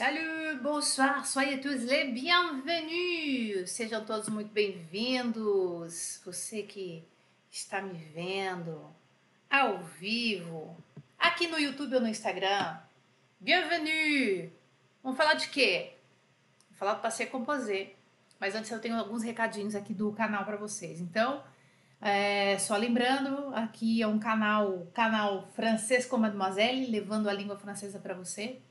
Salut, bonsoir, soyez tous les bienvenus. Sejam todos muito bem-vindos. Você que está me vendo ao vivo, aqui no YouTube ou no Instagram. Bienvenue. Vamos falar de quê? Vamos falar do Passeio Composé. Mas antes eu tenho alguns recadinhos aqui do canal para vocês. Então, é, só lembrando, aqui é um canal, canal francês com Mademoiselle, levando a língua francesa para você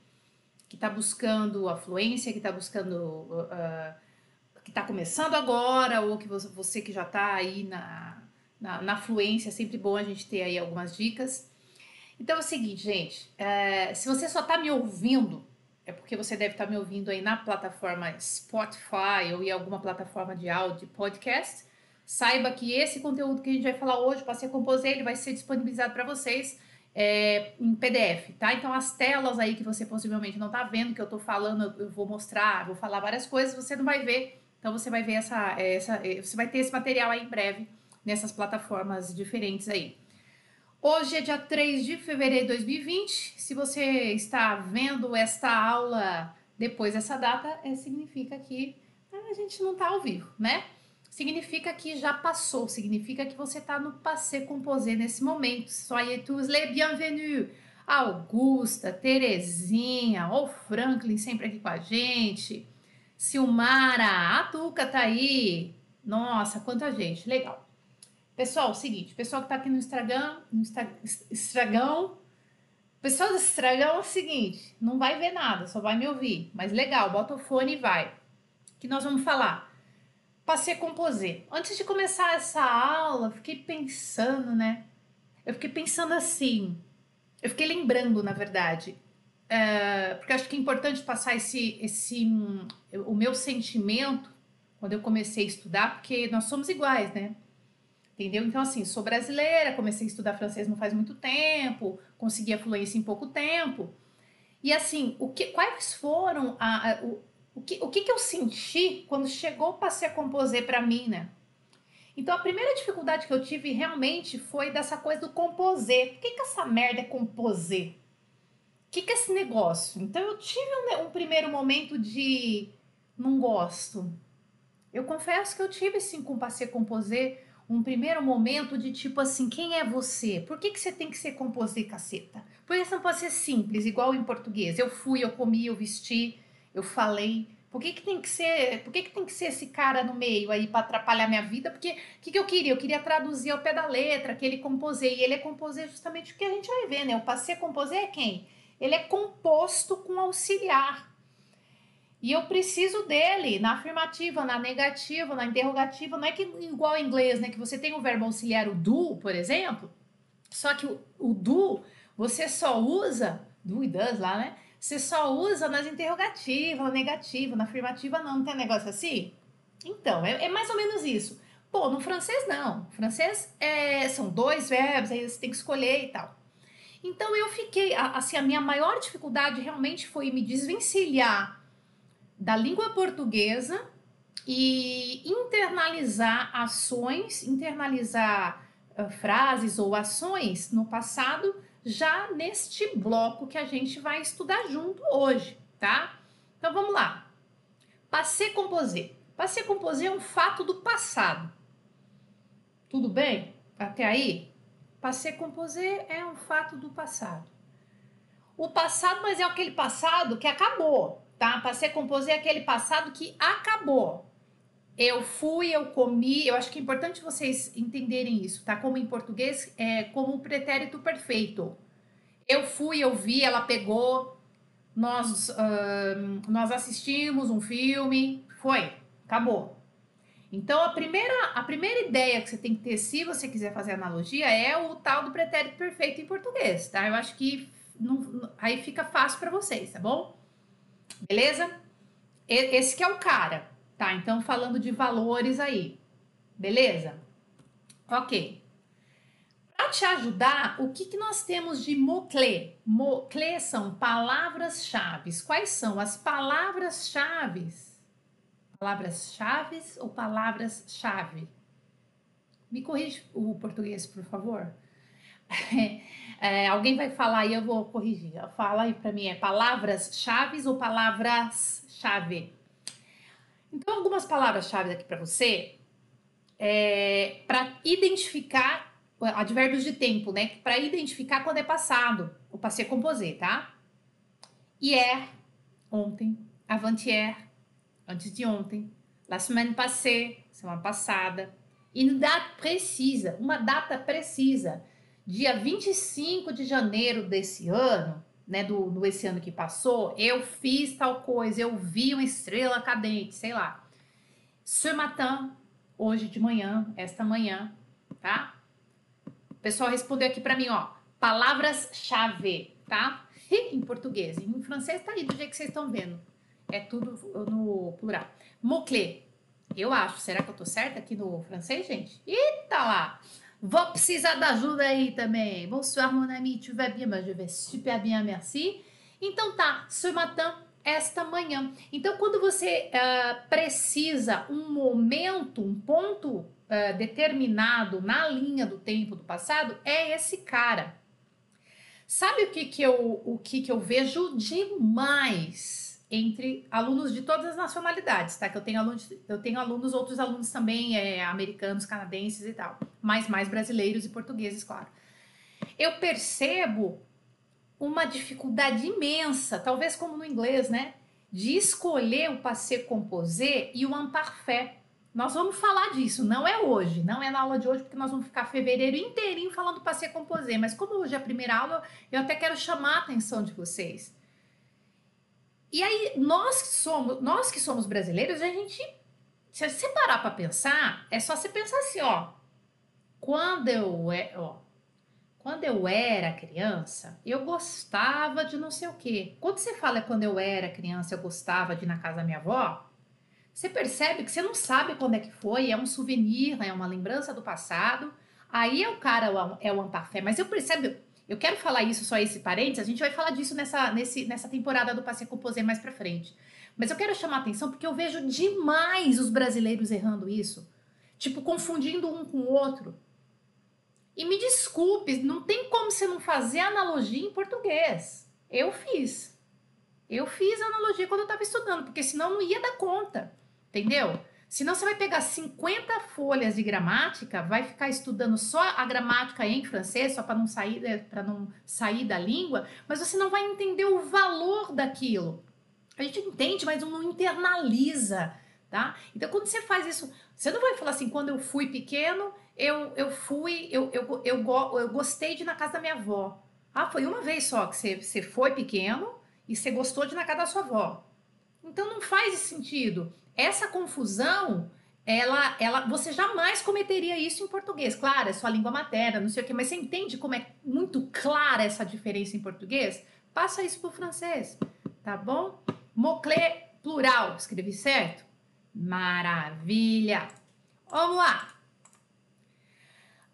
que está buscando a fluência, que está buscando. Uh, que está começando agora, ou que você, que já está aí na, na, na, fluência, é sempre bom a gente ter aí algumas dicas. Então é o seguinte, gente, é, se você só está me ouvindo, é porque você deve estar tá me ouvindo aí na plataforma Spotify ou em alguma plataforma de áudio podcast. Saiba que esse conteúdo que a gente vai falar hoje, para ser composer, ele vai ser disponibilizado para vocês é, em PDF, tá? Então as telas aí que você possivelmente não tá vendo, que eu tô falando, eu vou mostrar, vou falar várias coisas, você não vai ver. Então você vai ver essa, essa é, você vai ter esse material aí em breve nessas plataformas diferentes aí. Hoje é dia 3 de fevereiro de 2020. Se você está vendo esta aula depois dessa data, é, significa que a gente não está ao vivo, né? Significa que já passou, significa que você está no passé composé nesse momento. Soyez tous les bienvenus. Augusta, Terezinha, o Franklin sempre aqui com a gente. Silmara, a Tuca tá aí. Nossa, quanta gente, legal. Pessoal, seguinte, pessoal que tá aqui no Instagram, no Instagram, pessoal do Instagram é o seguinte, não vai ver nada, só vai me ouvir, mas legal, bota o fone e vai. Que nós vamos falar passei a composer. Antes de começar essa aula, fiquei pensando, né? Eu fiquei pensando assim, eu fiquei lembrando, na verdade, é, porque acho que é importante passar esse, esse, o meu sentimento quando eu comecei a estudar, porque nós somos iguais, né? Entendeu? Então, assim, sou brasileira, comecei a estudar francês não faz muito tempo, consegui a fluência em pouco tempo. E assim, o que, quais foram a, a, o que, o que, que eu senti quando chegou o Passei a Composer para mim, né? Então a primeira dificuldade que eu tive realmente foi dessa coisa do composer. O que, que essa merda é composer? O que, que é esse negócio? Então eu tive um, um primeiro momento de não gosto. Eu confesso que eu tive sim com Passei a Composer um primeiro momento de tipo assim, quem é você? Por que, que você tem que ser composer, caceta? Por que você não pode ser simples, igual em português? Eu fui, eu comi, eu vesti, eu falei. Por que, que tem que ser, por que, que tem que ser esse cara no meio aí para atrapalhar minha vida? Porque o que, que eu queria? Eu queria traduzir ao pé da letra, que ele composei. E ele é composer justamente porque a gente vai ver, né? O passei a composer é quem? Ele é composto com auxiliar. E eu preciso dele na afirmativa, na negativa, na interrogativa. Não é que igual em inglês, né? Que você tem o verbo auxiliar, o do, por exemplo. Só que o, o do você só usa, do e does lá, né? Você só usa nas interrogativas, na negativa, na afirmativa não, não tem negócio assim? Então, é, é mais ou menos isso. Pô, no francês não. No francês é, são dois verbos, aí você tem que escolher e tal. Então eu fiquei, assim, a minha maior dificuldade realmente foi me desvencilhar da língua portuguesa e internalizar ações, internalizar uh, frases ou ações no passado já neste bloco que a gente vai estudar junto hoje, tá? Então vamos lá. Passé composé. Passé composé é um fato do passado. Tudo bem? Até aí? Passé composé é um fato do passado. O passado, mas é aquele passado que acabou, tá? Passé composé é aquele passado que acabou. Eu fui, eu comi. Eu acho que é importante vocês entenderem isso, tá? Como em português, é como o pretérito perfeito. Eu fui, eu vi, ela pegou. Nós, nós assistimos um filme. Foi, acabou. Então, a primeira, a primeira ideia que você tem que ter, se você quiser fazer analogia, é o tal do pretérito perfeito em português, tá? Eu acho que não, aí fica fácil para vocês, tá bom? Beleza? Esse que é o cara. Tá, então falando de valores aí. Beleza? Ok. Para te ajudar, o que, que nós temos de mots-clés? Mots-clés são palavras-chave. Quais são as palavras-chave? Palavras-chave ou palavras-chave? Me corrija o português, por favor. É, alguém vai falar e eu vou corrigir. Fala aí para mim, é palavras-chave ou palavras-chave? Então, algumas palavras-chave aqui para você é, para identificar advérbios de tempo, né? Para identificar quando é passado, o passé composé, tá? Hier, ontem, avant-hier, antes de ontem, la semaine passée, semana passada, une date precisa, uma data precisa dia 25 de janeiro desse ano, né, do, do esse ano que passou, eu fiz tal coisa, eu vi uma estrela cadente, sei lá. Ce matin, hoje de manhã, esta manhã, tá? O pessoal respondeu aqui para mim, ó, palavras-chave, tá? em português. Em francês tá aí do jeito que vocês estão vendo. É tudo no plural. Mot-clé. Eu acho. Será que eu tô certa aqui no francês, gente? Eita lá! Vou precisar da ajuda aí também. Bonsoir, mon ami, tu vas bien? Mas je vais super bien, merci. Então tá, ce matin, esta manhã. Então, quando você uh, precisa um momento, um ponto uh, determinado na linha do tempo do passado, é esse cara. Sabe o que, que, eu, o que, que eu vejo demais? Entre alunos de todas as nacionalidades, tá? Que eu tenho alunos, eu tenho alunos, outros alunos também, é, americanos, canadenses e tal, mas mais brasileiros e portugueses, claro. Eu percebo uma dificuldade imensa, talvez como no inglês, né? De escolher o passé composé e o imparfait. Nós vamos falar disso, não é hoje, não é na aula de hoje, porque nós vamos ficar fevereiro inteirinho falando passé composé, mas como hoje é a primeira aula, eu até quero chamar a atenção de vocês e aí, nós que somos, nós que somos brasileiros, a gente, se você parar para pensar, é só você pensar assim, ó. Quando eu, é, ó, quando eu era criança, eu gostava de não sei o quê. Quando você fala quando eu era criança, eu gostava de ir na casa da minha avó, você percebe que você não sabe quando é que foi, é um souvenir, é uma lembrança do passado. Aí é o cara, é o Ampafé, mas eu percebo, eu quero falar isso, só esse parênteses, a gente vai falar disso nessa, nesse, nessa temporada do Passe Composé mais pra frente. Mas eu quero chamar atenção porque eu vejo demais os brasileiros errando isso. Tipo, confundindo um com o outro. E me desculpe, não tem como você não fazer analogia em português. Eu fiz. Eu fiz analogia quando eu estava estudando, porque senão não ia dar conta. Entendeu? Senão você vai pegar 50 folhas de gramática, vai ficar estudando só a gramática em francês, só para não sair né, para não sair da língua, mas você não vai entender o valor daquilo. A gente entende, mas não internaliza, tá? Então quando você faz isso, você não vai falar assim, quando eu fui pequeno, eu, eu fui, eu, eu, eu, eu, eu gostei de ir na casa da minha avó. Ah, foi uma vez só que você, você foi pequeno e você gostou de ir na casa da sua avó. Então não faz sentido essa confusão, ela, ela, você jamais cometeria isso em português. Claro, é sua língua materna, não sei o quê, mas você entende como é muito clara essa diferença em português? Passa isso para o francês, tá bom? Moclé plural, escrevi certo? Maravilha! Vamos lá!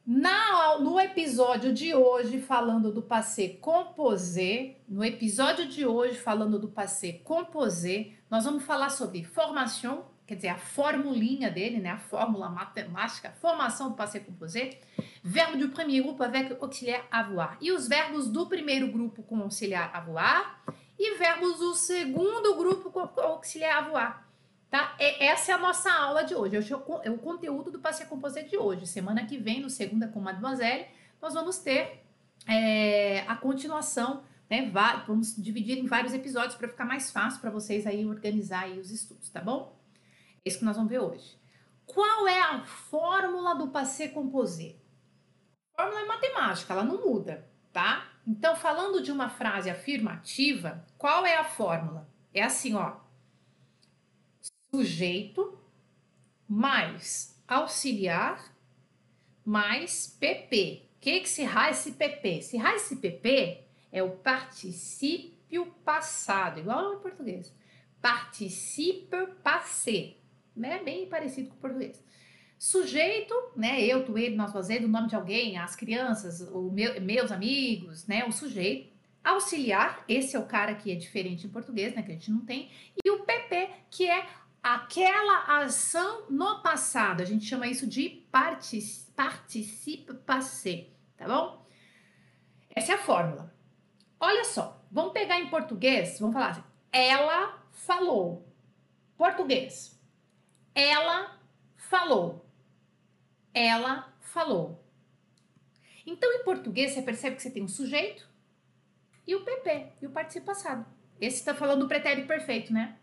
Na, no episódio de hoje, falando do passé composé, no episódio de hoje, falando do passé composé, nós vamos falar sobre formação, quer dizer, a formulinha dele, né, a fórmula matemática, formação do passé composé, verbo do primeiro grupo avec auxiliaire avoir, e os verbos do primeiro grupo com auxiliar avoir, e verbos do segundo grupo com auxiliar avoir. Tá? É, essa é a nossa aula de hoje. Hoje é o conteúdo do Passé Composé de hoje. Semana que vem, no Segunda com Mademoiselle, nós vamos ter é, a continuação, né? Vamos dividir em vários episódios para ficar mais fácil para vocês aí organizar aí os estudos, tá bom? É isso que nós vamos ver hoje. Qual é a fórmula do Passé Composé? Fórmula é matemática, ela não muda, tá? Então, falando de uma frase afirmativa, qual é a fórmula? É assim, ó sujeito mais auxiliar mais PP. O que, que se esse PP? Se esse PP é o particípio passado, igual ao português. Particípio passé, né? Bem parecido com o português. Sujeito, né? Eu, tu, ele, nós, fazendo o nome de alguém, as crianças, o meu, meus amigos, né? O sujeito. Auxiliar, esse é o cara que é diferente em português, né? Que a gente não tem. E o PP, que é aquela ação no passado. A gente chama isso de participe passé, tá bom? Essa é a fórmula. Olha só, vamos pegar em português, vamos falar assim. Ela falou. Português. Ela falou. Ela falou. Então, em português, você percebe que você tem um sujeito e o PP, e o participo passado. Esse está falando do pretérito perfeito, né?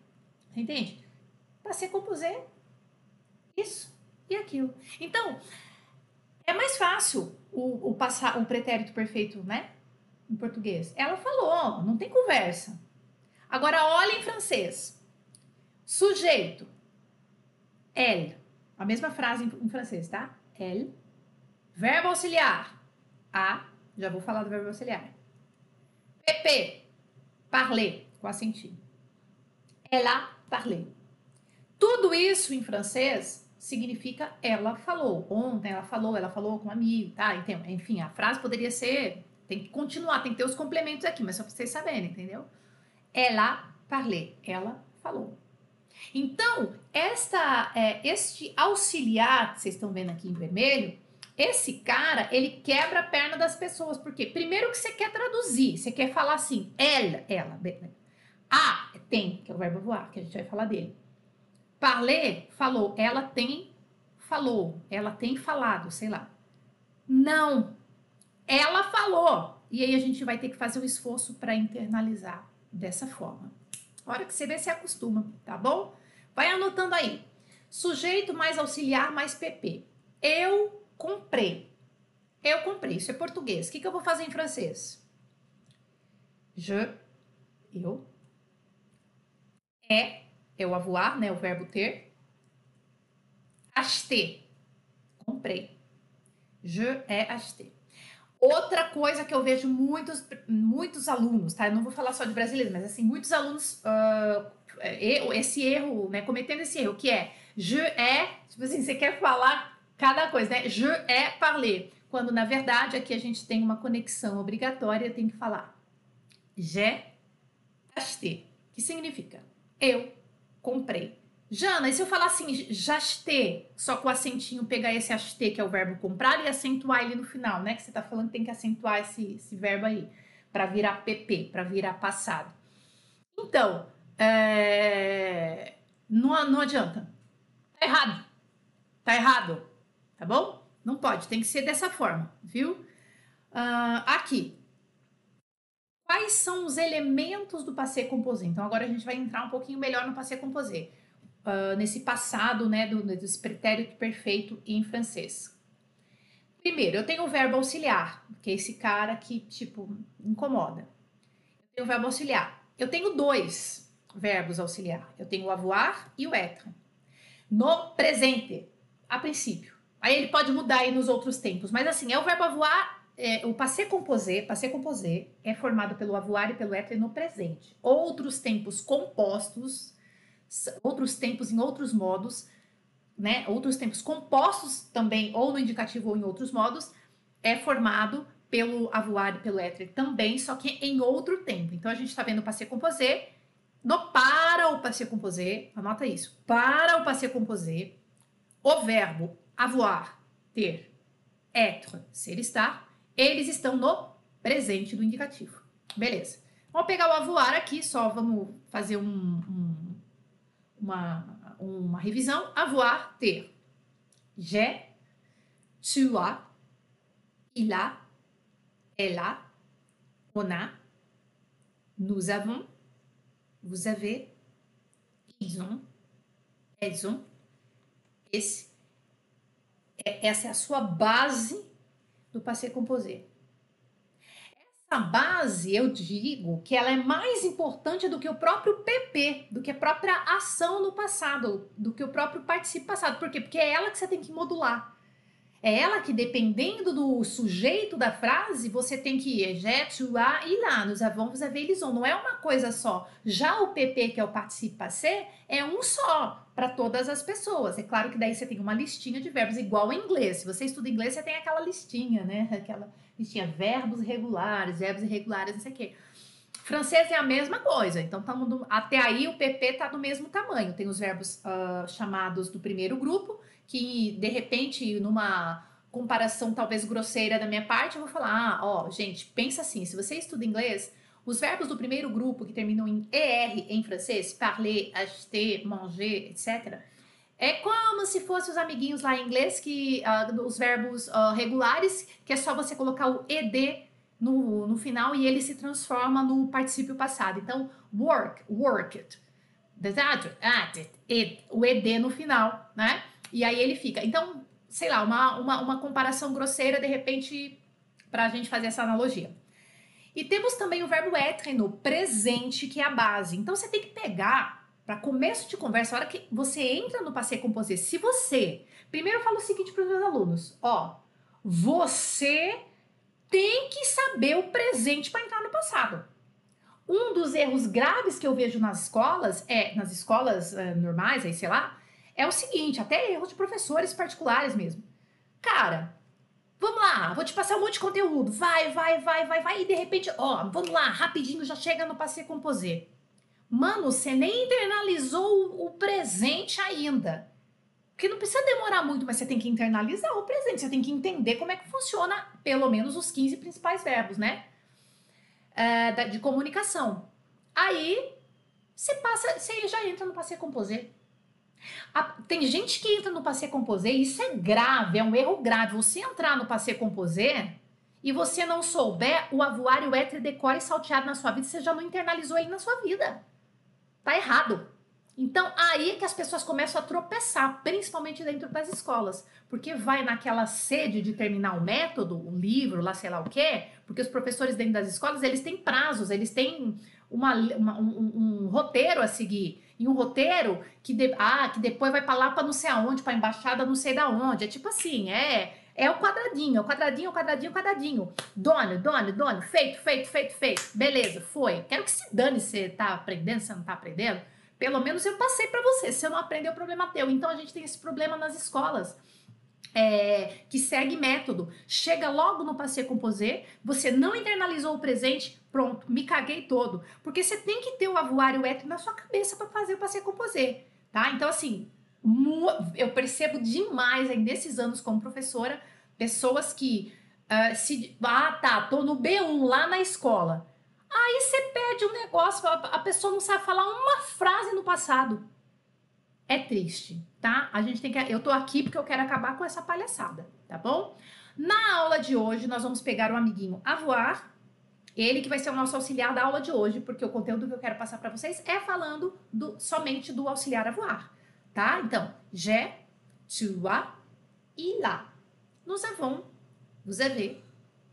Você entende? Para ser composer isso e aquilo. Então, é mais fácil o, o, passar, o pretérito perfeito, né? Em português. Ela falou, não tem conversa. Agora, olha em francês. Sujeito. Elle. A mesma frase em, francês, tá? Elle. Verbo auxiliar. A. Já vou falar do verbo auxiliar. PP. Parler. Com acentinho. Ela parler. Tudo isso em francês significa ela falou. Ontem ela falou, ela falou com um amigo, tá? Então, enfim, a frase poderia ser. Tem que continuar, tem que ter os complementos aqui, mas só pra vocês saberem, entendeu? Ela parlé, ela falou. Então, esta, é, este auxiliar que vocês estão vendo aqui em vermelho, esse cara, ele quebra a perna das pessoas. Porque primeiro que você quer traduzir, você quer falar assim, ela, ela. A, tem, que é o verbo voar, que a gente vai falar dele. Parler, falou. Ela tem falou. Ela tem falado, sei lá. Não. Ela falou. E aí a gente vai ter que fazer um esforço para internalizar dessa forma. Hora que você vê, se acostuma, tá bom? Vai anotando aí. Sujeito mais auxiliar mais PP. Eu comprei. Eu comprei. Isso é português. O que, que eu vou fazer em francês? Je. Eu. É é o avoir, né? O verbo ter. Acheter. Comprei. Je ai acheté. Outra coisa que eu vejo muitos, muitos alunos, tá? Eu não vou falar só de brasileiros, mas assim, muitos alunos, uh, esse erro, né? Cometendo esse erro, que é je é, tipo assim, você quer falar cada coisa, né? Je é parler. Quando na verdade aqui a gente tem uma conexão obrigatória, tem que falar j'ai acheté, que significa eu comprei. Jana, e se eu falar assim, jaste, só com o acentinho, pegar esse acheter, que é o verbo comprar, e acentuar ele no final, né? Que você tá falando que tem que acentuar esse, esse verbo aí, para virar PP, para virar passado. Então, é... não, não adianta. Tá errado. Tá errado. Tá bom? Não pode, tem que ser dessa forma, viu? Uh, aqui, quais são os elementos do passé composé. Então agora a gente vai entrar um pouquinho melhor no passé composé, uh, nesse passado, né, do, desse pretérito perfeito em francês. Primeiro, eu tenho o verbo auxiliar, que é esse cara que, tipo, incomoda. Eu tenho o verbo auxiliar. Eu tenho dois verbos auxiliar. Eu tenho o avoir e o être. No presente, a princípio. Aí ele pode mudar aí nos outros tempos, mas assim, é o verbo avoir é, o passé composé, passé composé é formado pelo avoir e pelo être no presente. Outros tempos compostos, outros tempos em outros modos, né? Outros tempos compostos também, ou no indicativo ou em outros modos, é formado pelo avoir e pelo être também, só que em outro tempo. Então a gente está vendo o passé composé no para o passé composé, anota isso. Para o passé composé, o verbo avoir, ter, être, ser, estar, eles estão no presente do indicativo. Beleza. Vamos pegar o avoir aqui, só vamos fazer um, um, uma, uma revisão. Avoir, ter. J'ai, tu as, il a, elle a, on a, nous avons, vous avez, ils ont, elles ont. Esse, é, essa é a sua base do passé composé. Base, eu digo que ela é mais importante do que o próprio PP, do que a própria ação no passado, do que o próprio participo passado. Por quê? Porque é ela que você tem que modular. É ela que, dependendo do sujeito da frase, você tem que ir je, tu, a e lá. Nos avons, vous avez. Não é uma coisa só. Já o PP, que é o participe passé, é um só para todas as pessoas. É claro que daí você tem uma listinha de verbos, igual em inglês. Se você estuda inglês, você tem aquela listinha, né? Aquela listinha, verbos regulares, verbos irregulares, não sei o quê. Francês é a mesma coisa, então tamo até aí o PP tá do mesmo tamanho. Tem os verbos uh, chamados do primeiro grupo, que de repente numa comparação talvez grosseira da minha parte, eu vou falar: ah, ó, gente, pensa assim, se você estuda inglês, os verbos do primeiro grupo que terminam em ER em francês, parler, acheter, manger, etc., é como se fossem os amiguinhos lá em inglês, que uh, os verbos uh, regulares, que é só você colocar o ED no, no final e ele se transforma no particípio passado. Então, work, worked, at it, o ED no final, né? E aí ele fica. Então, sei lá, uma, uma, uma comparação grosseira, de repente, para a gente fazer essa analogia. E temos também o verbo être no presente, que é a base. Então você tem que pegar para começo de conversa, a hora que você entra no passeio composé, se você. Primeiro eu falo o seguinte para os meus alunos: ó, você tem que saber o presente para entrar no passado. Um dos erros graves que eu vejo nas escolas, é nas escolas uh, normais, aí sei lá, é o seguinte, até erros de professores particulares mesmo. Cara, vamos lá, vou te passar um monte de conteúdo, vai, vai, vai, vai, vai, e de repente, ó, vamos lá, rapidinho já chega no passeio composé. Mano, você nem internalizou o presente ainda. Porque não precisa demorar muito, mas você tem que internalizar o presente, você tem que entender como é que funciona pelo menos os 15 principais verbos, né? É, de comunicação. Aí você passa, você já entra no passeio composé. tem gente que entra no passeio composé e isso é grave, é um erro grave. Você entrar no passeio composé e você não souber o avoário éter decore salteado na sua vida, você já não internalizou ele na sua vida. Tá errado. Então, aí é que as pessoas começam a tropeçar, principalmente dentro das escolas, porque vai naquela sede de terminar o método, o livro, lá sei lá o quê, porque os professores dentro das escolas, eles têm prazos, eles têm uma, uma um, um, roteiro a seguir, e um roteiro que, de, ah, que depois vai para lá para não sei aonde, para embaixada não sei da onde, é tipo assim, é... É o quadradinho, é o quadradinho, o quadradinho, o quadradinho. Dono, dono, dono, feito, feito, feito, feito. Beleza, foi. Quero que se dane se você tá aprendendo, se não tá aprendendo. Pelo menos eu passei para você. Se você não aprendeu, o problema teu. Então a gente tem esse problema nas escolas. É, que segue método. Chega logo no passeio composé, você não internalizou o presente, pronto, me caguei todo. Porque você tem que ter o avoário ético na sua cabeça para fazer o passeio composé, tá? Então, assim, eu percebo demais aí nesses anos como professora, pessoas que uh, se. Ah, tá, tô no B1 lá na escola. Aí você perde um negócio, a pessoa não sabe falar uma frase no passado. É triste, tá? A gente tem que. Eu tô aqui porque eu quero acabar com essa palhaçada, tá bom? Na aula de hoje, nós vamos pegar o amiguinho a voar. Ele que vai ser o nosso auxiliar da aula de hoje, porque o conteúdo que eu quero passar para vocês é falando do, somente do auxiliar a voar, tá? Então, je, tu, a, il a. Nous avons, vous avez,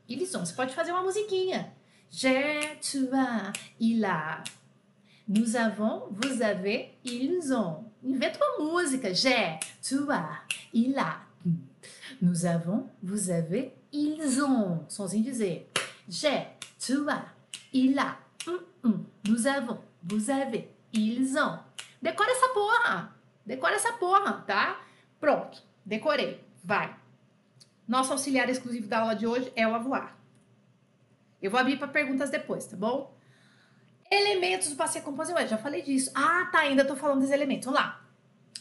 ils ont. Você pode fazer uma musiquinha. J'ai, tu as, il a. Nous avons, vous avez, ils ont. Inventa uma música. J'ai, tu as, il a. Nous avons, vous avez, ils ont. Sonzinho dizer. J'ai, tu as, il a. Hum, hum. Nous avons, vous avez, ils ont. Decora essa porra. Decora essa porra, tá? Pronto. Decorei. Vai. Nosso auxiliar exclusivo da aula de hoje é o avoar. Eu vou abrir para perguntas depois, tá bom? Elementos do passeio composé. Ué, já falei disso. Ah, tá, ainda tô falando dos elementos. Vamos lá.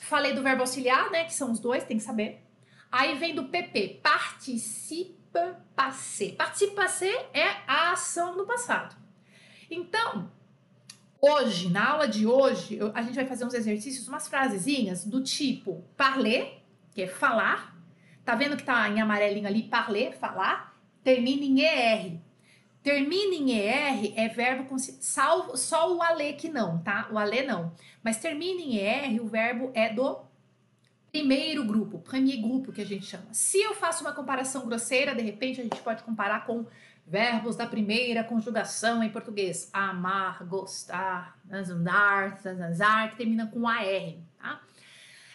Falei do verbo auxiliar, né? Que são os dois, tem que saber. Aí vem do PP, participe passé. Participe passé é a ação do passado. Então, hoje, na aula de hoje, eu, a gente vai fazer uns exercícios, umas frasezinhas do tipo parler, que é falar. Tá vendo que tá em amarelinho ali, parler, falar. Termina em ER, Termina em ER é verbo com salvo só o ale que não, tá? O ale não. Mas termina em ER, o verbo é do primeiro grupo, premier grupo que a gente chama. Se eu faço uma comparação grosseira, de repente a gente pode comparar com verbos da primeira conjugação em português. Amar, gostar, andar, zanzar, que termina com AR, tá?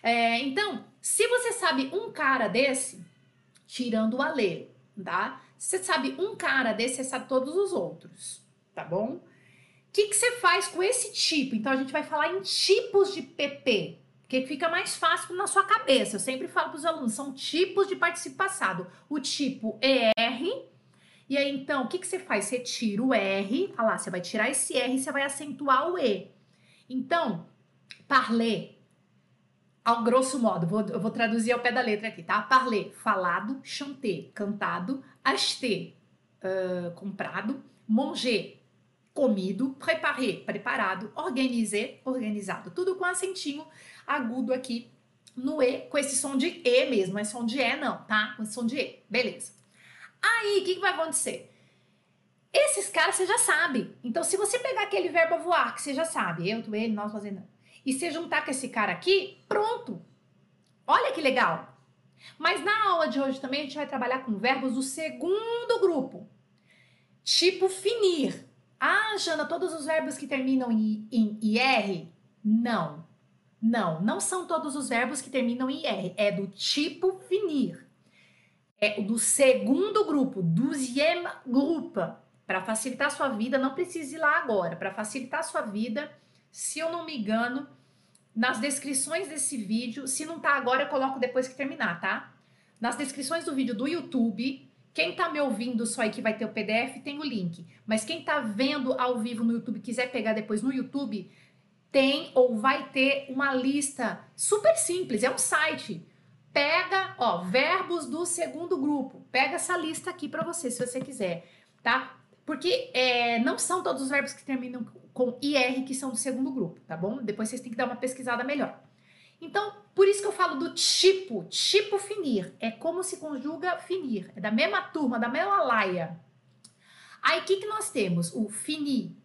É, então, se você sabe um cara desse, tirando o ale, tá? Você sabe um cara desse, você sabe todos os outros, tá bom? O que, que você faz com esse tipo? Então a gente vai falar em tipos de PP, porque fica mais fácil na sua cabeça. Eu sempre falo para os alunos, são tipos de participo passado. O tipo ER, e aí então, o que, que você faz? Você tira o R, olha lá, você vai tirar esse R e você vai acentuar o E. Então, parler, ao grosso modo, vou, eu vou traduzir ao pé da letra aqui, tá? Parler, falado, chanter, cantado, acheter, uh, comprado, manger, comido, préparer, preparado, organiser, organizado. Tudo com acentinho agudo aqui no E, com esse som de E mesmo, é som de E não, tá? Com esse som de E, beleza. Aí, o que, que vai acontecer? Esses caras você já sabe. Então, se você pegar aquele verbo voar, que você já sabe, eu, tu, ele, nós, fazendo, e você juntar com esse cara aqui, pronto. Olha que legal. Mas na aula de hoje também a gente vai trabalhar com verbos do segundo grupo. Tipo finir. Ah, Jana, todos os verbos que terminam em, em IR? Não. Não, não são todos os verbos que terminam em IR. É do tipo finir. É do segundo grupo, deuxième groupe. Para facilitar sua vida, não precisa ir lá agora. Para facilitar sua vida, se eu não me engano, nas descrições desse vídeo, se não tá agora, eu coloco depois que terminar, tá? Nas descrições do vídeo do YouTube, quem tá me ouvindo só aí que vai ter o PDF, tem o link. Mas quem tá vendo ao vivo no YouTube, quiser pegar depois no YouTube, tem ou vai ter uma lista super simples, é um site. Pega, ó, verbos do segundo grupo. Pega essa lista aqui para você, se você quiser, tá? Porque é, não são todos os verbos que terminam com IR que são do segundo grupo, tá bom? Depois vocês têm que dar uma pesquisada melhor. Então, por isso que eu falo do tipo, tipo finir. É como se conjuga finir. É da mesma turma, da mesma laia. Aí, o que, que nós temos? O finir,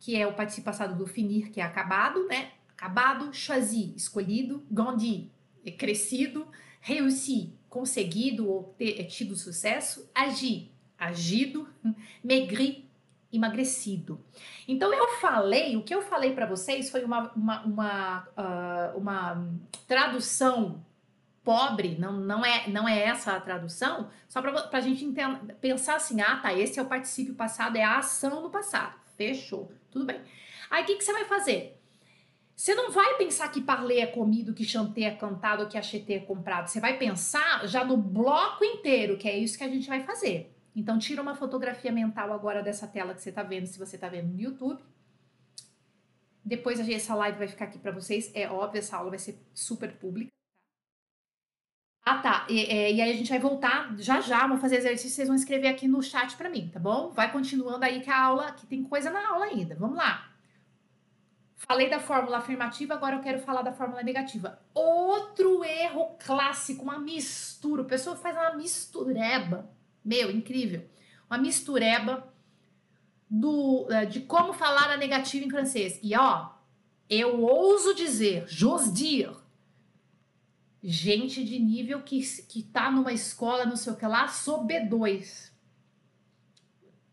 que é o participo passado do finir, que é acabado, né? Acabado, choisi, escolhido, grandi, é crescido, réussi, conseguido ou ter, é tido sucesso, agir, agido, maigri, emagrecido. Então eu falei, o que eu falei para vocês foi uma, uma, uma, uh, uma tradução pobre, não, não, é, não é essa a tradução, só para a gente pensar assim, ah tá, esse é o particípio passado, é a ação no passado. Fechou, tudo bem. Aí o que, que você vai fazer? Você não vai pensar que parler é comido, que chanter é cantado, que acheter é comprado. Você vai pensar já no bloco inteiro, que é isso que a gente vai fazer. Então, tira uma fotografia mental agora dessa tela que você está vendo, se você está vendo no YouTube. Depois essa live vai ficar aqui para vocês. É óbvio, essa aula vai ser super pública. Ah, tá. E, é, e, aí a gente vai voltar já já, vamos fazer exercício, vocês vão escrever aqui no chat para mim, tá bom? Vai continuando aí que a aula, que tem coisa na aula ainda. Vamos lá. Falei da fórmula afirmativa, agora eu quero falar da fórmula negativa. Outro erro clássico, uma mistura. O pessoal faz uma mistureba meu, incrível. Uma mistureba do, eh, de como falar a negativa em francês. E ó, eu ouso dizer, j'ose dire, gente de nível que, que tá numa escola, não sei o que lá, sou B2.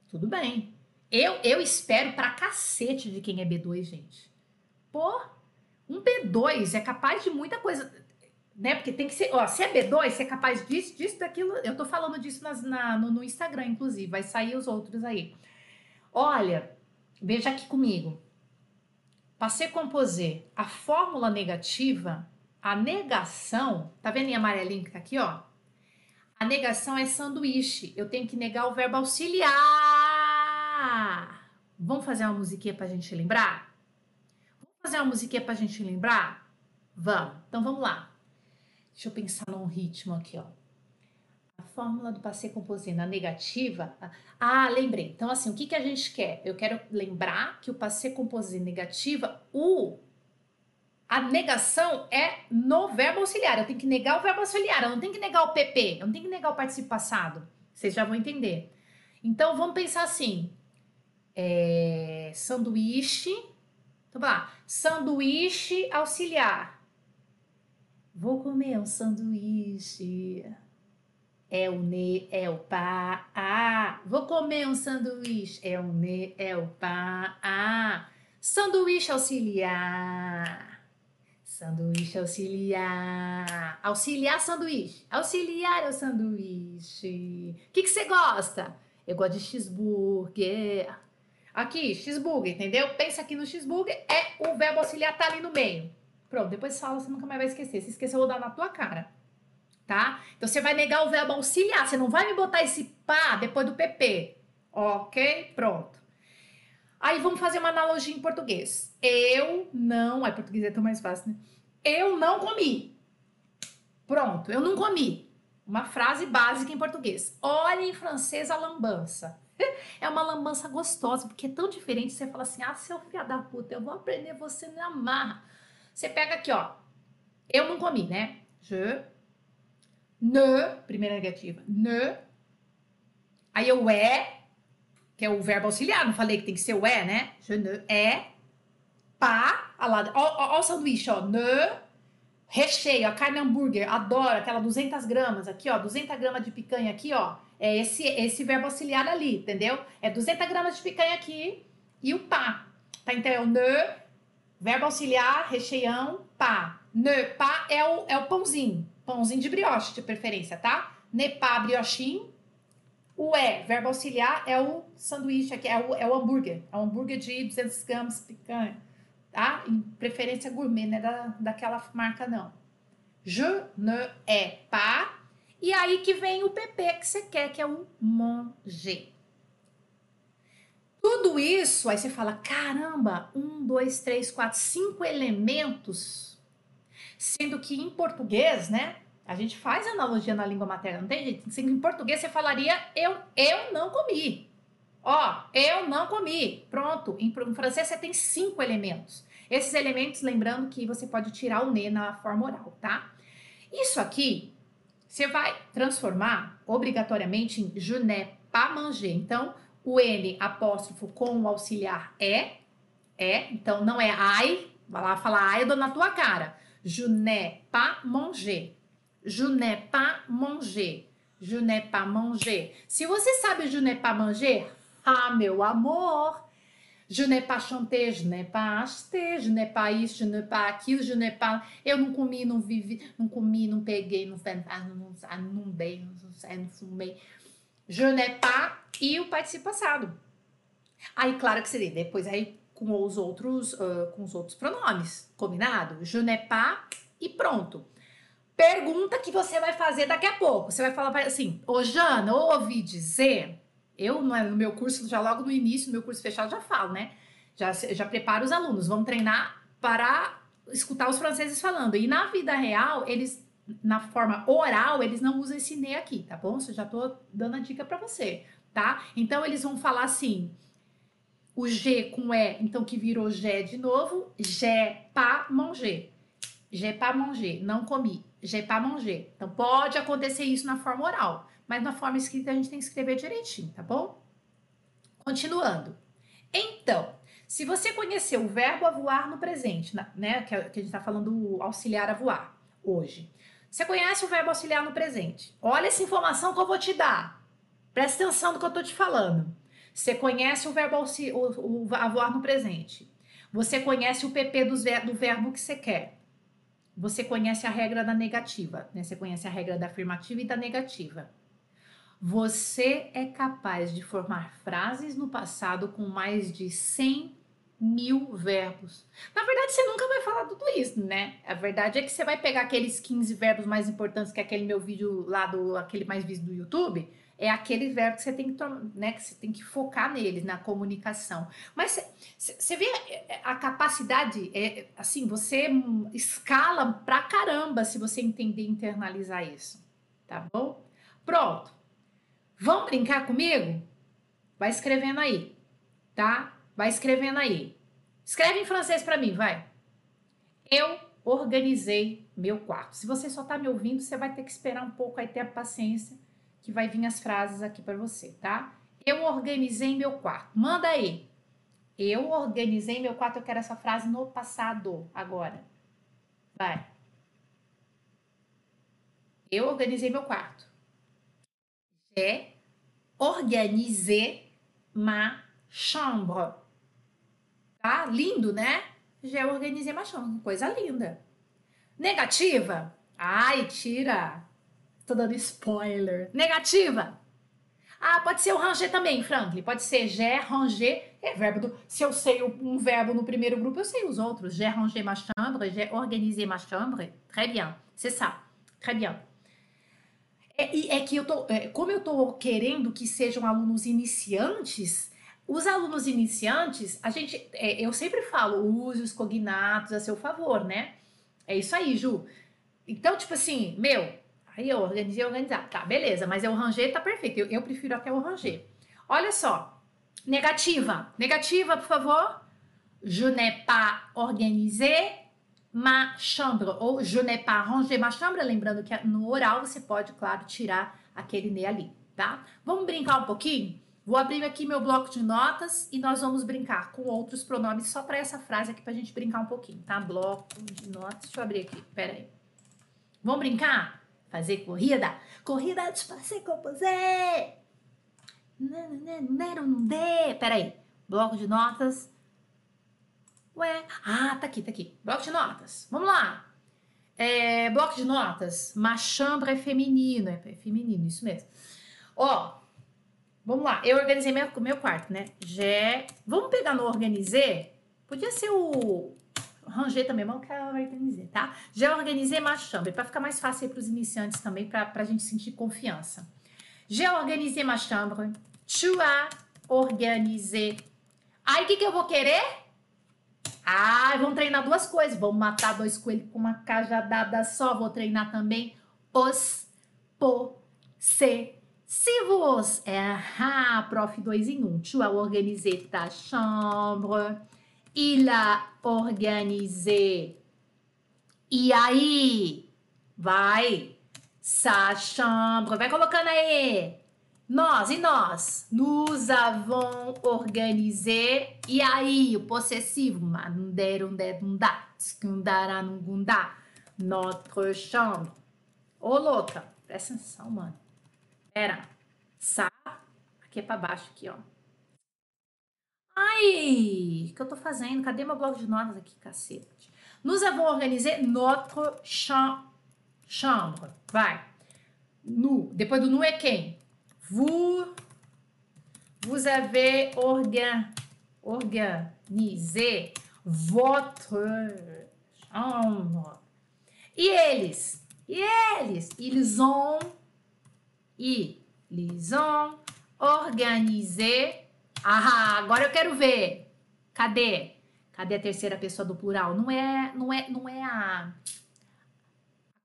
Tudo bem. Eu, eu espero pra cacete de quem é B2, gente. Pô, um B2 é capaz de muita coisa né? Porque tem que ser, ó, se é B2, você é capaz disso, disso, daquilo. Eu tô falando disso nas, na, no, no Instagram, inclusive, vai sair os outros aí. Olha, veja aqui comigo. Passei composer a fórmula negativa, a negação, tá vendo em amarelinho que tá aqui, ó? A negação é sanduíche. Eu tenho que negar o verbo auxiliar. Vamos fazer uma musiquinha pra gente lembrar? Fazer uma musiquinha pra gente lembrar? Vamos. Então vamos lá. Deixa eu pensar num ritmo aqui, ó. A fórmula do passé composé na negativa. Ah, lembrei. Então, assim, o que, que a gente quer? Eu quero lembrar que o passé composé negativa, o a negação é no verbo auxiliar. Eu tenho que negar o verbo auxiliar, eu não tenho que negar o PP, eu não tenho que negar o participo passado. Vocês já vão entender. Então, vamos pensar assim: é, sanduíche. Então, vamos lá. Sanduíche auxiliar. Vou comer um sanduíche. É o ne, é o pá, ah. Vou comer um sanduíche. É o ne, é o pá, ah. Sanduíche auxiliar. Sanduíche auxiliar. Auxiliar sanduíche. Auxiliar é o sanduíche. O que, que você gosta? Eu gosto de cheeseburger. Aqui, cheeseburger, entendeu? Pensa aqui no cheeseburger, é o verbo auxiliar tá ali no meio. Pronto, depois fala, você nunca mais vai esquecer. Se esquecer, eu vou dar na tua cara. Tá? Então você vai negar o verbo auxiliar. Você não vai me botar esse pá depois do PP. Ok? Pronto. Aí vamos fazer uma analogia em português. Eu não. Ai, português é tão mais fácil, né? eu não comi. Pronto, eu não comi. Uma frase básica em português. Olha em francês a lambança. É uma lambança gostosa, porque é tão diferente. Você fala assim: ah, seu filho da puta, eu vou aprender você na marra. Você pega aqui, ó. Eu não comi, né? Je. Ne, primeira negativa. Ne. Aí o é, que é o verbo auxiliar. Não falei que tem que ser o é, né? Je ne. É. Pá. Olha ó, o sanduíche, ó. Ne recheio, a carne hambúrguer, adoro aquela 200 gramas aqui, ó, 200 gramas de picanha aqui, ó, é esse, esse verbo auxiliar ali, entendeu? É 200 gramas de picanha aqui e o pá, tá? Então é o ne, verbo auxiliar, recheião, pá. Ne, pá é o, é o pãozinho, pãozinho de brioche de preferência, tá? Ne, pá, briochinho. O é, verbo auxiliar, é o sanduíche aqui, é o, é o hambúrguer, é o hambúrguer de 200 gramas de picanha tá? Em preferência gourmet, não é da, daquela marca, não. Je ne é pas. E aí que vem o PP que você quer, que é o manger. Tudo isso, aí você fala, caramba, um, dois, três, quatro, cinco elementos, sendo que em português, né? A gente faz analogia na língua materna, não tem jeito? Em português você falaria, eu, eu não comi. Ó, eu não comi. Pronto. Em, em francês você tem cinco elementos. Esses elementos, lembrando que você pode tirar o ne na forma oral, tá? Isso aqui, você vai transformar obrigatoriamente em je n'ai. Então, o N apóstrofo com o auxiliar é, é, então não é ai, vai lá falar ai, eu dou na tua cara. Je n'ai pas mangé. Je n'ai. Se você sabe je n'ai ah, meu amor, Je n'ai pas chanté, je n'ai pas acheté, je n'ai pas isso, je n'ai pas aquilo, je n'ai pas. Eu não comi, não vivi, não comi, não peguei, não não, não, não dei, não fumei. Je n'ai pas e o participo passado. Aí, claro que seria depois aí com os outros, uh, com os outros pronomes, combinado? Je n'ai pas e pronto. Pergunta que você vai fazer daqui a pouco. Você vai falar assim, ô Jana, ouvi dizer eu, no meu curso, já logo no início, no meu curso fechado, já falo, né? Já, já preparo os alunos, vamos treinar para escutar os franceses falando. E na vida real, eles, na forma oral, eles não usam esse ne aqui, tá bom? Eu já tô dando a dica para você, tá? Então, eles vão falar assim, o G com E, então que virou G de novo, j'ai pas mangé. J'ai pas mangé, não comi. J'ai pas mangé. Então, pode acontecer isso na forma oral mas na forma escrita a gente tem que escrever direitinho, tá bom? Continuando. Então, se você conheceu o verbo a voar no presente, né, que a gente está falando auxiliar a voar hoje, você conhece o verbo auxiliar no presente. Olha essa informação que eu vou te dar. Presta atenção no que eu estou te falando. Você conhece o verbo auxiliar, o, o, a voar no presente. Você conhece o PP do, do verbo que você quer. Você conhece a regra da negativa, né? Você conhece a regra da afirmativa e da negativa. Você é capaz de formar frases no passado com mais de 100 mil verbos. Na verdade, você nunca vai falar tudo isso, né? A verdade é que você vai pegar aqueles 15 verbos mais importantes que aquele meu vídeo lá do aquele mais visto do YouTube, é aquele verbo que você tem que, né, que você tem que focar neles, na comunicação. Mas você vê a capacidade, é, assim, você escala pra caramba se você entender e internalizar isso, tá bom? Pronto. Vão brincar comigo? Vai escrevendo aí, tá? Vai escrevendo aí. Escreve em francês para mim, vai. Eu organizei meu quarto. Se você só tá me ouvindo, você vai ter que esperar um pouco aí ter a paciência que vai vir as frases aqui para você, tá? Eu organizei meu quarto. Manda aí. Eu organizei meu quarto. Eu quero essa frase no passado agora. Vai. Eu organizei meu quarto é organiser ma chambre. Tá? Lindo, né? Já organizei ma chambre. Coisa linda. Negativa? Ai, tira. Tô dando spoiler. Negativa? Ah, pode ser o ranger também, Franklin. Pode ser j'ai, ranger. É verbo do. Se eu sei um verbo no primeiro grupo, eu sei os outros. J'ai rangé ma chambre, j'ai organisé ma chambre. Très bien. C'est ça. Très bien. É, é que eu tô, é, como eu tô querendo que sejam alunos iniciantes, os alunos iniciantes, a gente, é, eu sempre falo, use os cognatos a seu favor, né? É isso aí, Ju. Então, tipo assim, meu, aí eu organizei, organizar. Tá, beleza, mas é o ranger tá perfeito. Eu, eu prefiro até o ranger. Olha só. Negativa. Negativa, por favor. Je n'ai pas organisé ma chambre. Ou je n'ai pas rangé ma chambre. Lembrando que no oral você pode, claro, tirar aquele ne ali, tá? Vamos brincar um pouquinho? Vou abrir aqui meu bloco de notas e nós vamos brincar com outros pronomes só para essa frase aqui para a gente brincar um pouquinho, tá? Bloco de notas. Deixa eu abrir aqui, pera aí. Vamos brincar? Fazer corrida? Corrida de passeio composé! Não, não, não, não, aí. Bloco de notas. Ué, ah, tá aqui, tá aqui. Bloco de notas. Vamos lá. É, bloco de notas. Ma chambre é feminino. É feminino, isso mesmo. Ó, vamos lá. Eu organizei meu, meu quarto, né? Já. Vamos pegar no organizei? Podia ser o ranger também, mas eu quero organizar, tá? Já organizei ma chambre, para ficar mais fácil para os iniciantes também, para a gente sentir confiança. Já organizei ma chambre. Tu as organisé. Aí, o que, que eu vou querer? Ah, vamos treinar duas coisas. Vamos matar dois coelhos com uma cajadada só. Vou treinar também os possessivos. É, ah, prof. dois em um. Tu as organisé ta chambre. Il a organisé. E aí? Vai. Sa chambre. Vai colocando aí. Nós, e nós? Nous avons organisé. E aí, o possessivo? Notre chambre. Ô, louca, presta atenção, mano. Pera. Sa. Aqui é pra baixo, aqui, ó. Ai, o que eu tô fazendo? Cadê meu bloco de notas aqui, cacete? Nous avons organisé notre chambre. Vai. Nu. Depois do nu é quem? Vous, vous avez organ, organisé votre chambre. E eles? E eles? Ils ont, ils ont organisé. Ah, agora eu quero ver. Cadê? Cadê a terceira pessoa do plural? Não é, não é, não é a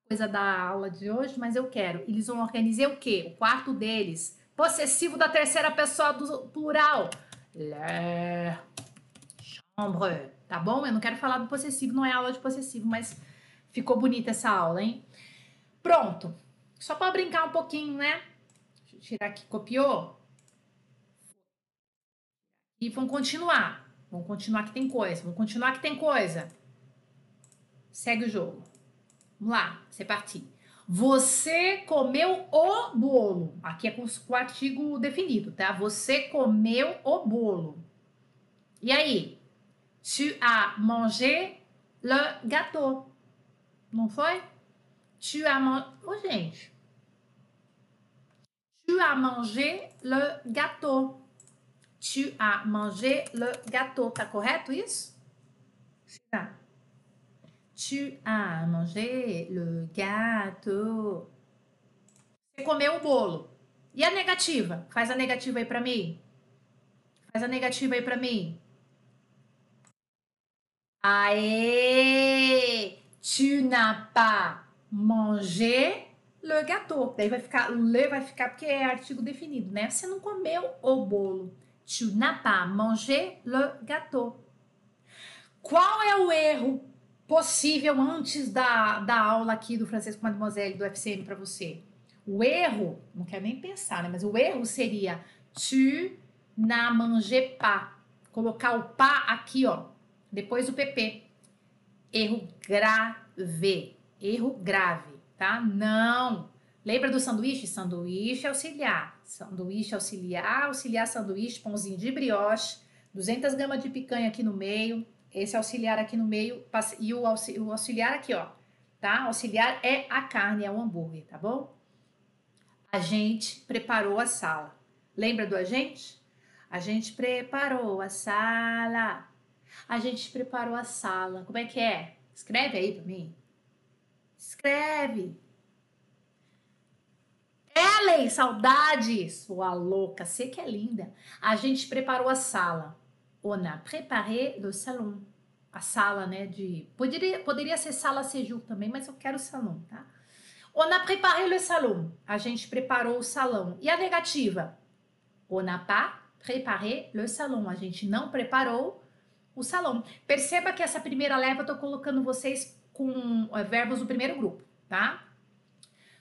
coisa da aula de hoje, mas eu quero. Eles vão organizar o quê? O quarto deles. Possessivo da terceira pessoa do plural. Le chambre. Tá bom? Eu não quero falar do possessivo, não é aula de possessivo, mas ficou bonita essa aula, hein? Pronto. Só para brincar um pouquinho, né? Deixa eu tirar aqui, copiou? E vamos continuar. Vamos continuar que tem coisa. Vamos continuar que tem coisa. Segue o jogo. Vamos lá, c'est parti. Você comeu o bolo. Aqui é com o artigo definido, tá? Você comeu o bolo. E aí? Tu as mangé le gâteau. Não foi? Tu as mangé. Oh, gente. Tu as mangé le gâteau. Tu as mangé le gâteau. Tá correto isso? Tá. Tu as mangé le gâteau. Você comeu o bolo. E a negativa? Faz a negativa aí para mim. Faz a negativa aí para mim. Aê! Tu n'as pas mangé le gâteau. Daí vai ficar, le vai ficar porque é artigo definido, né? Você não comeu o bolo. Tu n'as pas mangé le gâteau. Qual é o erro possível antes da, da aula aqui do francês com Mademoiselle do FCM para você. O erro, não quero nem pensar, né? Mas o erro seria tu n'as mangé pas. Colocar o pas aqui, ó, depois do PP. Erro grave. Erro grave, tá? Não. Lembra do sanduíche? Sanduíche auxiliar. Sanduíche auxiliar, auxiliar sanduíche, pãozinho de brioche, 200 gramas de picanha aqui no meio, esse auxiliar aqui no meio e o auxiliar aqui, ó, tá? Auxiliar é a carne, é o hambúrguer, tá bom? A gente preparou a sala. Lembra do agente? A gente preparou a sala. A gente preparou a sala. Como é que é? Escreve aí para mim. Escreve. Ellen, saudades! Sua louca, sei que é linda. A gente preparou a sala. On a préparé le salon. a sala, né? De poderia, poderia ser sala séjour também, mas eu quero salão, tá? On a préparé le salon. A gente preparou o salão. E a negativa? On n'a pas préparé le salon. A gente não preparou o salão. Perceba que essa primeira leva eu tô colocando vocês com é, verbos do primeiro grupo, tá?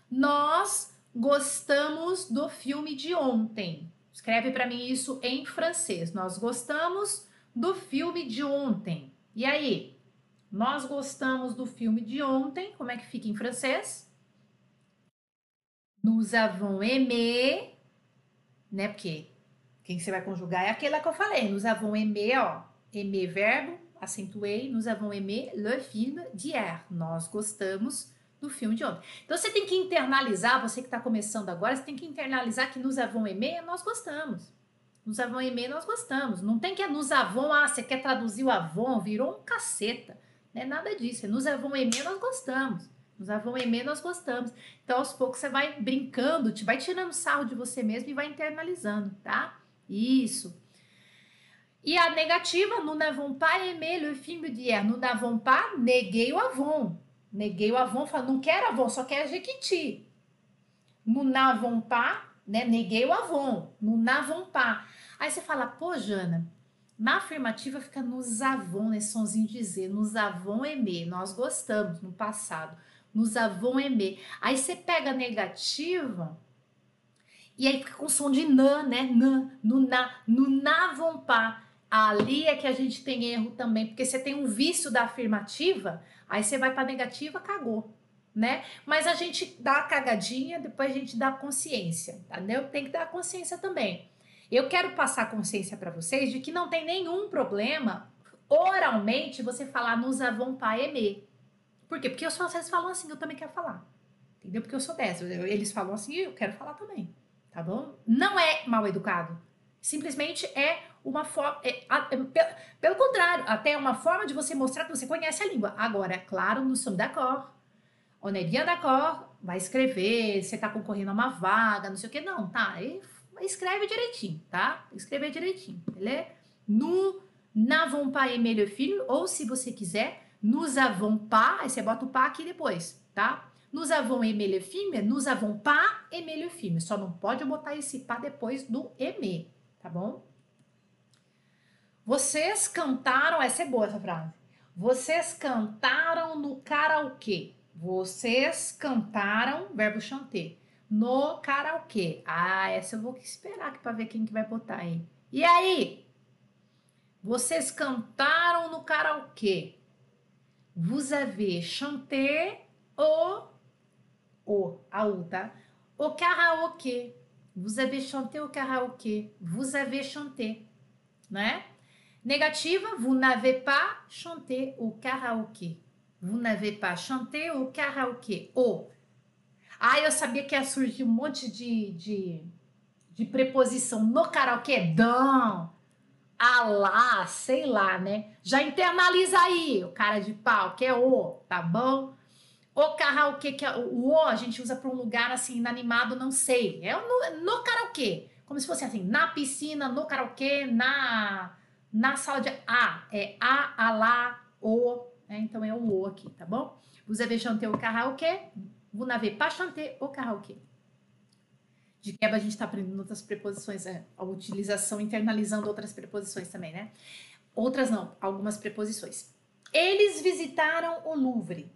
Nós gostamos do filme de ontem. Escreve para mim isso em francês. Nós gostamos do filme de ontem. E aí? Nós gostamos do filme de ontem. Como é que fica em francês? Nous avons aimé, né? Porque quem você vai conjugar é aquela que eu falei. Nous avons aimé, ó. Aimé verbo, acentuei. Nous avons aimé le film d'hier. Nós gostamos do filme de ontem. Então você tem que internalizar, você que está começando agora, você tem que internalizar que nos avons aimé, nós gostamos. Nos avons aimé, nós gostamos. Não tem que é nos avons, ah, você quer traduzir o avon, virou um caceta. Não é nada disso. É nos avons aimé, nós gostamos. Nos avons aimé, nós gostamos. Então, aos poucos, você vai brincando, te vai tirando sarro de você mesmo e vai internalizando, tá? Isso. E a negativa, nous n'avons pas aimé le film d'hier. Nous n'avons pas, neguei o avon. Neguei o Avon, falei, não quero Avon, só quero Jequiti. No Navon Pá, né? Neguei o Avon, no Navon Pá. Aí você fala, pô, Jana, na afirmativa fica nos Avon, nesse sonzinho de dizer, nos Avon Emê, nós gostamos no passado, nos Avon Emê. Aí você pega a negativa e aí fica com som de nã, né? Nã, no na, no Navon Pá. Ali é que a gente tem erro também, porque você tem um vício da afirmativa, Aí você vai para negativa, cagou, né? Mas a gente dá a cagadinha, depois a gente dá consciência, entendeu? Tem que dar consciência também. Eu quero passar consciência para vocês de que não tem nenhum problema oralmente você falar nos avons pas aimer. Por quê? Porque os franceses falam assim, eu também quero falar. Entendeu? Porque eu sou dessa. Eles falam assim, eu quero falar também. Tá bom? Não é mal educado. Simplesmente é uma forma. É, é, pelo contrário, até uma forma de você mostrar que você conhece a língua. Agora, é claro, no sommes d'accord. On est bien d'accord. Vai escrever, você tá concorrendo a uma vaga, não sei o que. Não, tá? E escreve direitinho, tá? Escrever direitinho, beleza? Nous n'avons pas aimé le ou se você quiser, nous avons pas, aí você bota o pas aqui depois, tá? Nous avons aimé le film, nous avons pas aimé le film. Só não pode botar esse pas depois do aimer, tá bom? Vocês cantaram, essa é boa essa frase. Vocês cantaram no karaokê. Vocês cantaram, verbo chanter, no karaokê. Ah, essa eu vou esperar aqui para ver quem que vai botar aí. E aí? Vocês cantaram no karaokê. Vous avez chanté o o a u, tá? O karaokê. Vous avez chanté o karaokê. Vous avez chanté, né? Negativa, vous n'avez pas chanté au karaoké. Vous n'avez pas chanté au karaoké. O. Ah, eu sabia que ia surgir um monte de, de, de preposição no karaokê. Dão, alá, sei lá, né? Já internaliza aí o cara de pau, que é o, tá bom? O karaokê, que é, o o a gente usa para um lugar assim inanimado, não sei. É no, no karaokê. Como se fosse assim, na piscina, no karaokê, na na sala de A, é A, a, lá, o, né? então é o O aqui, tá bom? Vous avez chanté au karaoké, vous n'avez pas chanté au karaoké. De quebra a gente está aprendendo outras preposições, é, a utilização, internalizando outras preposições também, né? Outras não, algumas preposições. Eles visitaram o Louvre.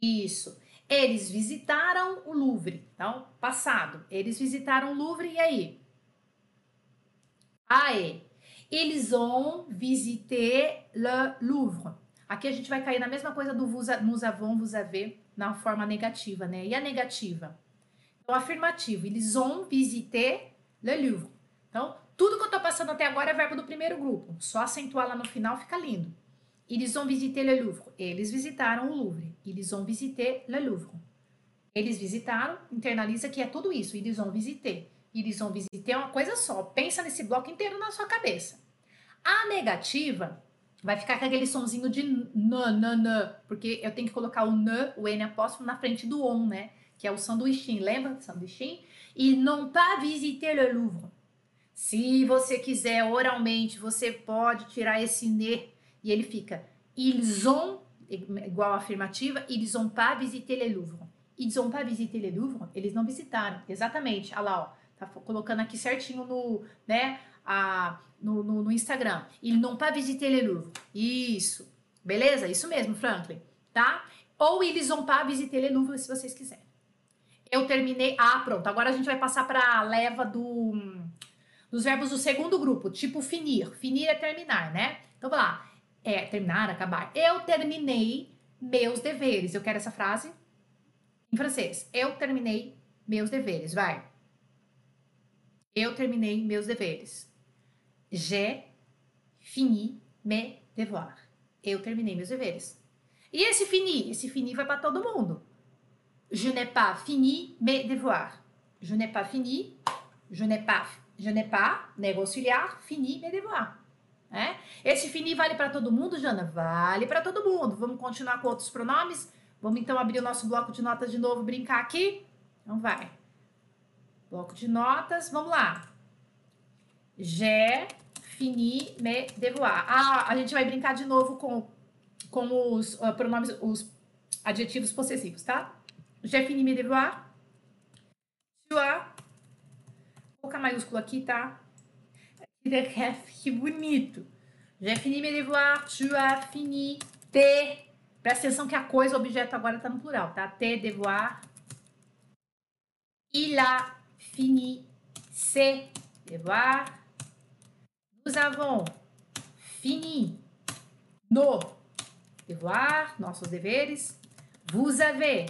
Isso. Eles visitaram o Louvre. Então, passado. Eles visitaram o Louvre e aí? Aê. Ils ont visité le Louvre. Aqui a gente vai cair na mesma coisa do nous avons, vous avez, na forma negativa, né? E a negativa? Então, afirmativo. Ils ont visité le Louvre. Então, tudo que eu tô passando até agora é verbo do primeiro grupo. Só acentuar lá no final fica lindo. Ils ont visité le Louvre. Eles visitaram o Louvre. Ils ont visité le Louvre. Eles visitaram, internaliza que é tudo isso. Ils ont visité. Ils ont visité é uma coisa só. Pensa nesse bloco inteiro na sua cabeça. A negativa vai ficar com aquele sonzinho de n, n, n, porque eu tenho que colocar o n, o n apóstrofo na frente do on, né? Que é o sanduichinho, lembra? Sanduichinho. E não pas visiter le Louvre. Se você quiser oralmente, você pode tirar esse ne e ele fica Ils ont, igual afirmativa, ils ont pas visité le Louvre. Ils ont pas visité le Louvre, eles não visitaram. Exatamente. Olha lá, ó. Tá colocando aqui certinho no, né, a, no, no, no Instagram. Ils n'ont pas visité le Louvre. Isso. Beleza? Isso mesmo, Franklin. Tá? Ou ils ont pas visité le Louvre, se vocês quiserem. Eu terminei. Ah, pronto. Agora a gente vai passar para a leva do, dos verbos do segundo grupo, tipo finir. Finir é terminar, né? Então, vamos lá. É terminar, acabar. Eu terminei meus deveres. Eu quero essa frase em francês. Eu terminei meus deveres. Vai. Eu terminei meus deveres. J'ai fini mes devoirs. Eu terminei meus deveres. E esse fini? Esse fini vai para todo mundo. Je n'ai pas fini mes devoirs. Je n'ai pas fini. Je n'ai pas. Je n'ai pas, nego auxiliar, fini mes devoirs. É? Esse fini vale para todo mundo, Jana? Vale para todo mundo. Vamos continuar com outros pronomes? Vamos então abrir o nosso bloco de notas de novo, brincar aqui? Então vai. Bloco de notas, vamos lá. J'ai fini mes devoirs. Ah, a gente vai brincar de novo com, com os uh, pronomes, os adjetivos possessivos, tá? J'ai fini mes devoirs. Tu as. Vou colocar maiúsculo aqui, tá? Que bonito. J'ai fini mes devoirs. Tu as fini tes. Presta atenção que a coisa, o objeto agora tá no plural, tá? Tes devoirs. Il a fini ses devoirs. Nous avons fini nos devoirs, nossos deveres. Vous avez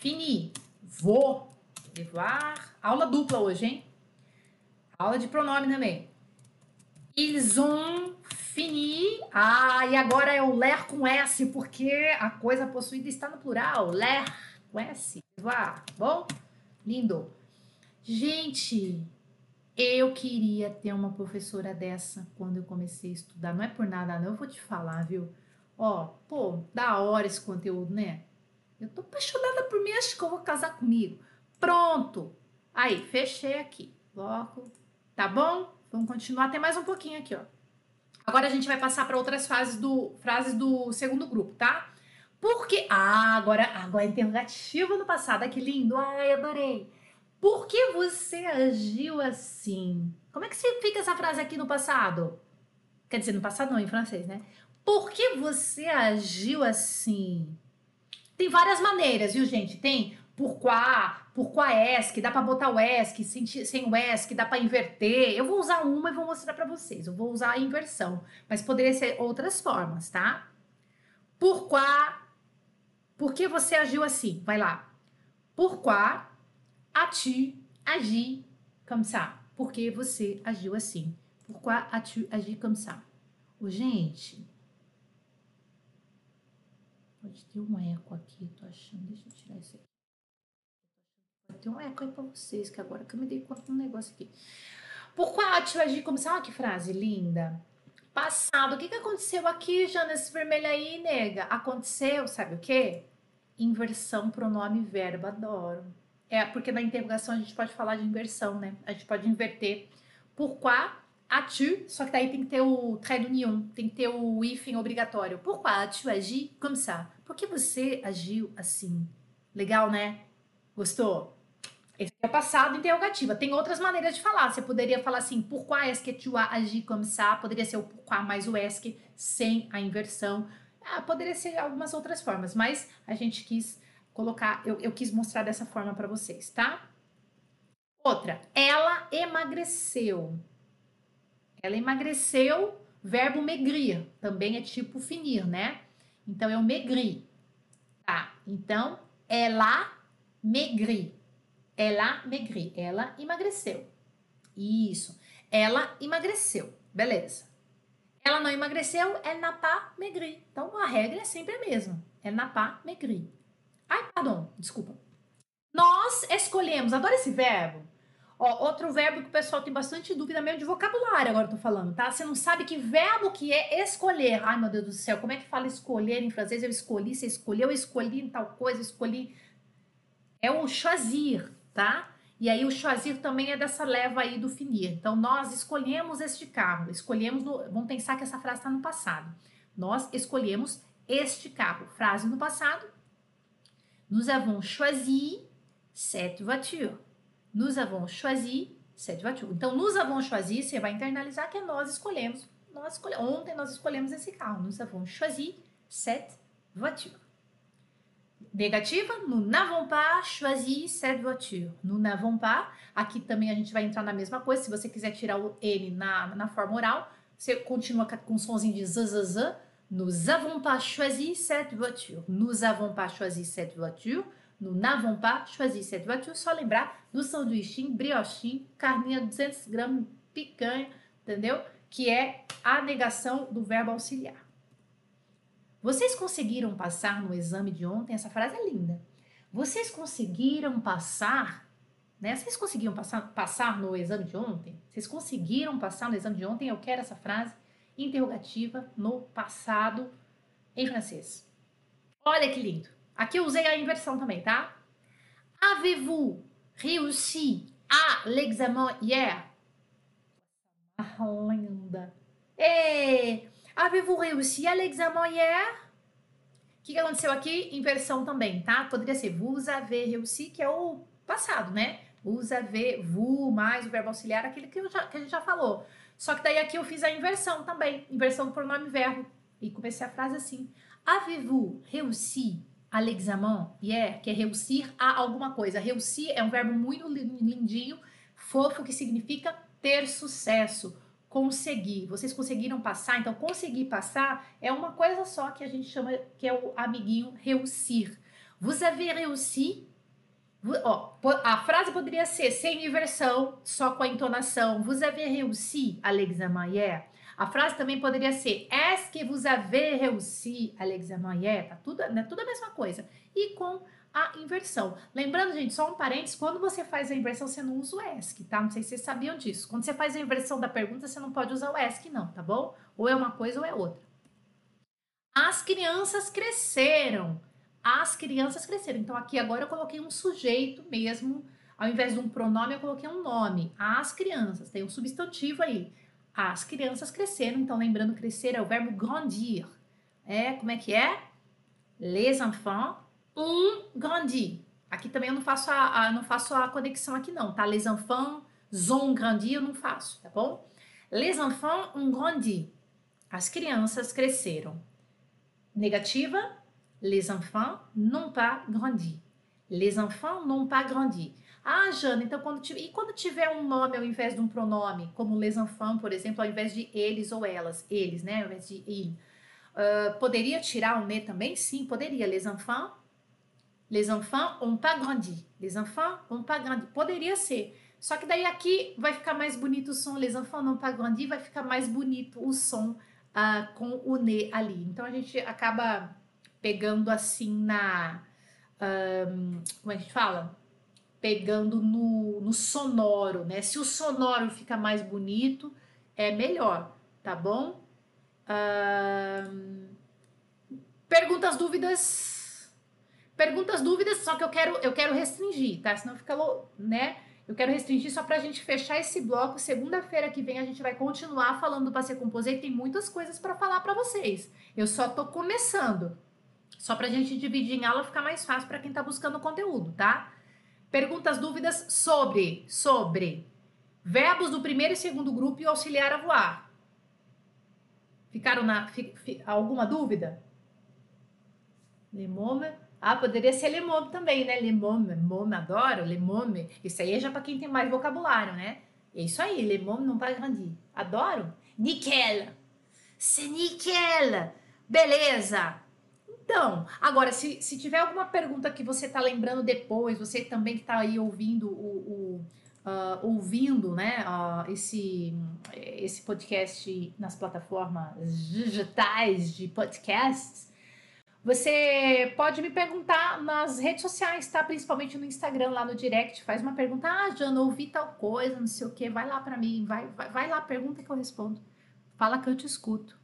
fini vos devoirs. Aula dupla hoje, hein? Aula de pronome também. Ils ont fini. Ah, e agora é o ler com S, porque a coisa possuída está no plural. Ler com S. Devoir. Bom? Lindo. Gente, eu queria ter uma professora dessa quando eu comecei a estudar. Não é por nada, não. Eu vou te falar, viu? Ó, pô, da hora esse conteúdo, né? Eu tô apaixonada por mim, acho que eu vou casar comigo. Pronto. Aí, fechei aqui. Bloco. Tá bom? Vamos continuar. Tem mais um pouquinho aqui, ó. Agora a gente vai passar para outras fases do, frases do segundo grupo, tá? Porque. Ah, agora, agora é no passado. Ah, que lindo. Ai, adorei. Por que você agiu assim? Como é que fica essa frase aqui no passado? Quer dizer, no passado não, em francês, né? Por que você agiu assim? Tem várias maneiras, viu, gente? Tem pourquoi, pourquoi est, dá para botar o est, sem, sem o est, dá para inverter. Eu vou usar uma e vou mostrar para vocês. Eu vou usar a inversão, mas poderia ser outras formas, tá? Pourquoi, por que você agiu assim? Vai lá. Pourquoi as-tu agi comme ça? Por que você agiu assim? Pourquoi as-tu agi comme ça? Ô, gente, pode ter um eco aqui, tô achando. Deixa eu tirar isso aqui. Pode ter um eco aí pra vocês, que agora que eu me dei conta de um negócio aqui. Pourquoi as-tu agi comme ça? Olha que frase linda. Passado. O que, que aconteceu aqui, Jana, esse vermelho aí, nega? Aconteceu, sabe o quê? Inversão pronome verbo, adoro. É, porque na interrogação a gente pode falar de inversão, né? A gente pode inverter. Pourquoi as-tu? Só que daí tem que ter o trait d'union, tem que ter o hífen obrigatório. Pourquoi as-tu agi comme ça? Por que você agiu assim? Legal, né? Gostou? Esse é o passado interrogativa. Tem outras maneiras de falar. Você poderia falar assim, pourquoi est-ce que tu as agi comme ça? Poderia ser o pourquoi mais o est que sem a inversão. Ah, poderia ser algumas outras formas, mas a gente quis colocar, eu, eu quis mostrar dessa forma para vocês, tá? Outra, ela emagreceu. Ela emagreceu, verbo maigrir, também é tipo finir, né? Então, eu maigri. Tá, então, ela maigri. Ela maigri. Ela emagreceu. Isso. Ela emagreceu. Beleza. Ela não emagreceu, elle n'a pas maigri. Então, a regra é sempre a mesma. Elle n'a pas maigri. Ai, perdão, desculpa. Nós escolhemos, adoro esse verbo. Ó, outro verbo que o pessoal tem bastante dúvida mesmo de vocabulário, agora eu tô falando, tá? Você não sabe que verbo que é escolher. Ai, meu Deus do céu, como é que fala escolher em francês? Eu escolhi, você escolheu, eu escolhi tal coisa, escolhi. É o choisir, tá? E aí o choisir também é dessa leva aí do finir. Então nós escolhemos este carro, escolhemos, no... vamos pensar que essa frase está no passado. Nós escolhemos este carro. Frase no passado. Nous avons choisi cette voiture. Nous avons choisi cette voiture. Então, nous avons choisi, você vai internalizar que é nós escolhemos. Nós escolhe... Ontem nós escolhemos esse carro. Nous avons choisi cette voiture. Negativa, nous n'avons pas choisi cette voiture. Nous n'avons pas. Aqui também a gente vai entrar na mesma coisa. Se você quiser tirar o N na, na forma oral, você continua com o somzinho de z, z, z. Nous avons pas choisi cette voiture. Nous avons pas choisi cette voiture. Nous n'avons pas choisi cette voiture. Só lembrar do sanduichinho, briochinho, carninha 200 gramas, picanha, entendeu? Que é a negação do verbo auxiliar. Vocês conseguiram passar no exame de ontem? Essa frase é linda. Vocês conseguiram passar, né? Vocês conseguiram passar, passar no exame de ontem? Vocês conseguiram passar no exame de ontem? Eu quero essa frase interrogativa no passado em francês. Olha que lindo. Aqui eu usei a inversão também, tá? Avez-vous réussi à l'examen hier? Ah, linda. E avez-vous réussi à l'examen hier? O que, que aconteceu aqui? Inversão também, tá? Poderia ser vous avez réussi, que é o passado, né? Vous avez, vous mais o verbo auxiliar, aquele que, já, que a gente já falou. Só que daí aqui eu fiz a inversão também, inversão do pronome verbo. E comecei a frase assim: Avez-vous réussi à l'examen hier? Que é réussir a alguma coisa. Réussir é um verbo muito lindinho, fofo, que significa ter sucesso, conseguir. Vocês conseguiram passar? Então, conseguir passar é uma coisa só que a gente chama que é o amiguinho réussir. Vous avez réussi Ó, a frase poderia ser sem inversão, só com a entonação. Vous avez réussi à? A frase também poderia ser Est-ce que vous avez réussi à? Tá tudo, né, tudo a mesma coisa. E com a inversão. Lembrando, gente, só um parênteses, quando você faz a inversão, você não usa o ESC, tá? Não sei se vocês sabiam disso. Quando você faz a inversão da pergunta, você não pode usar o ESC, não, tá bom? Ou é uma coisa ou é outra. As crianças cresceram as crianças cresceram. Então aqui agora eu coloquei um sujeito mesmo, ao invés de um pronome eu coloquei um nome. As crianças, tem um substantivo aí. As crianças cresceram, então lembrando crescer é o verbo grandir. É, como é que é? Les enfants ont grandi. Aqui também eu não faço a, a não faço a conexão aqui não, tá? Les enfants ont grandi eu não faço, tá bom? Les enfants ont grandi. As crianças cresceram. Negativa, Les enfants n'ont pas grandi. Les enfants n'ont pas grandi. Ah, Jana, então quando tiver, e quando tiver um nome ao invés de um pronome, como les enfants, por exemplo, ao invés de eles ou elas, eles, né, ao invés de il, uh, poderia tirar o ne também? Sim, poderia. Les enfants, les enfants ont pas grandi. Les enfants ont pas grandi. Poderia ser. Só que daí aqui vai ficar mais bonito o som. Les enfants n'ont pas grandi, vai ficar mais bonito o som uh, com o ne ali. Então a gente acaba pegando assim na. Um, como é que a gente fala? Pegando no, no sonoro, né? Se o sonoro fica mais bonito, é melhor, tá bom? Um, perguntas, dúvidas? Perguntas, dúvidas, só que eu quero, eu quero restringir, tá? Senão fica, né? Eu quero restringir só pra gente fechar esse bloco. Segunda-feira que vem a gente vai continuar falando do Passeio Composei. Tem muitas coisas para falar para vocês. Eu só tô começando. Só para a gente dividir em aula ficar mais fácil para quem está buscando conteúdo, tá? Perguntas, dúvidas sobre, sobre verbos do primeiro e segundo grupo e auxiliar a voar. Ficaram na fi, fi, alguma dúvida? Lemome. Ah, poderia ser lemome também, né? Lemome, mome, adoro, lemome. Isso aí é já para quem tem mais vocabulário, né? É isso aí, lemome não vai grandir. Adoro. Nickel. C'est nickel. Beleza. Então, agora, se, se tiver alguma pergunta que você está lembrando depois, você também que está aí ouvindo o, o uh, ouvindo né, uh, esse, esse podcast nas plataformas digitais de podcasts, você pode me perguntar nas redes sociais, tá? Principalmente no Instagram, lá no direct. Faz uma pergunta, ah, Jana, ouvi tal coisa, não sei o que, vai lá para mim, vai, vai, vai lá, pergunta que eu respondo. Fala que eu te escuto.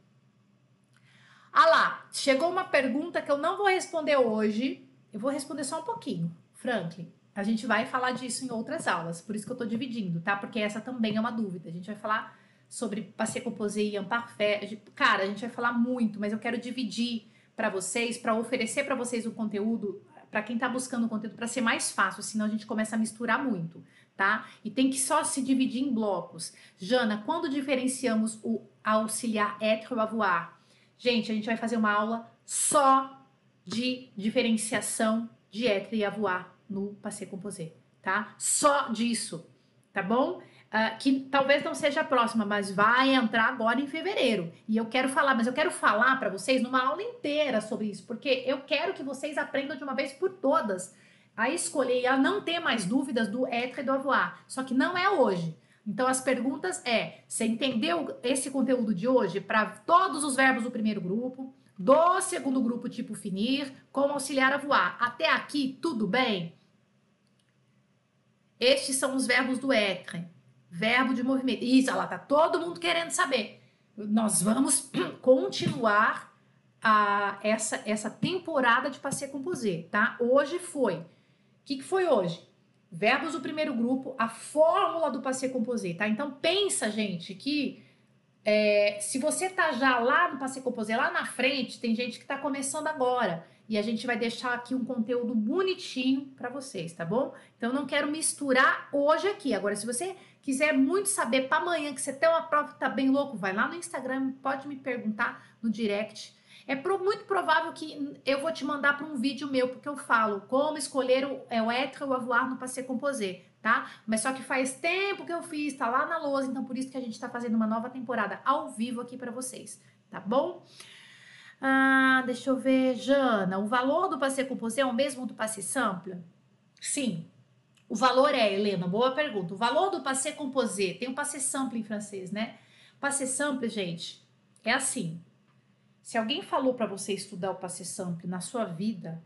Ah lá, chegou uma pergunta que eu não vou responder hoje. Eu vou responder só um pouquinho. Franklin, a gente vai falar disso em outras aulas, por isso que eu tô dividindo, tá? Porque essa também é uma dúvida. A gente vai falar sobre passé composé e imparfait. Cara, a gente vai falar muito, mas eu quero dividir para vocês, para oferecer para vocês o conteúdo, para quem está buscando o conteúdo, para ser mais fácil, senão a gente começa a misturar muito, tá? E tem que só se dividir em blocos. Jana, quando diferenciamos o auxiliar être ou avoir? Gente, a gente vai fazer uma aula só de diferenciação de être e avoir no passé composé, tá? Só disso, tá bom? Uh, que talvez não seja a próxima, mas vai entrar agora em fevereiro. E eu quero falar, mas eu quero falar para vocês numa aula inteira sobre isso, porque eu quero que vocês aprendam de uma vez por todas a escolher e a não ter mais dúvidas do être e do avoir. Só que não é hoje. Então as perguntas é: você entendeu esse conteúdo de hoje para todos os verbos do primeiro grupo, do segundo grupo tipo finir, como auxiliar a voar? Até aqui tudo bem? Estes são os verbos do être. Verbo de movimento. Isso, ela tá todo mundo querendo saber. Nós vamos continuar a, essa, essa temporada de passeio composé, tá? Hoje foi. O que, que foi hoje? Verbos do primeiro grupo, a fórmula do passeio composé, tá? Então pensa, gente, que é, se você tá já lá no passeio composé, lá na frente, tem gente que tá começando agora e a gente vai deixar aqui um conteúdo bonitinho para vocês, tá bom? Então não quero misturar hoje aqui. Agora, se você quiser muito saber para amanhã que você tem uma prova que tá bem louco, vai lá no Instagram, pode me perguntar no direct. É pro, muito provável que eu vou te mandar para um vídeo meu, porque eu falo como escolher o, é, o ou avoir no passeio composé, tá? Mas só que faz tempo que eu fiz, tá lá na lousa, então por isso que a gente tá fazendo uma nova temporada ao vivo aqui para vocês, tá bom? Ah, deixa eu ver, Jana, o valor do passé composé é o mesmo do passé simple? Sim. O valor é, Helena, boa pergunta. O valor do passé composé, tem o passé simple em francês, né? Passé simple, gente, é assim. Se alguém falou para você estudar o passé simple na sua vida,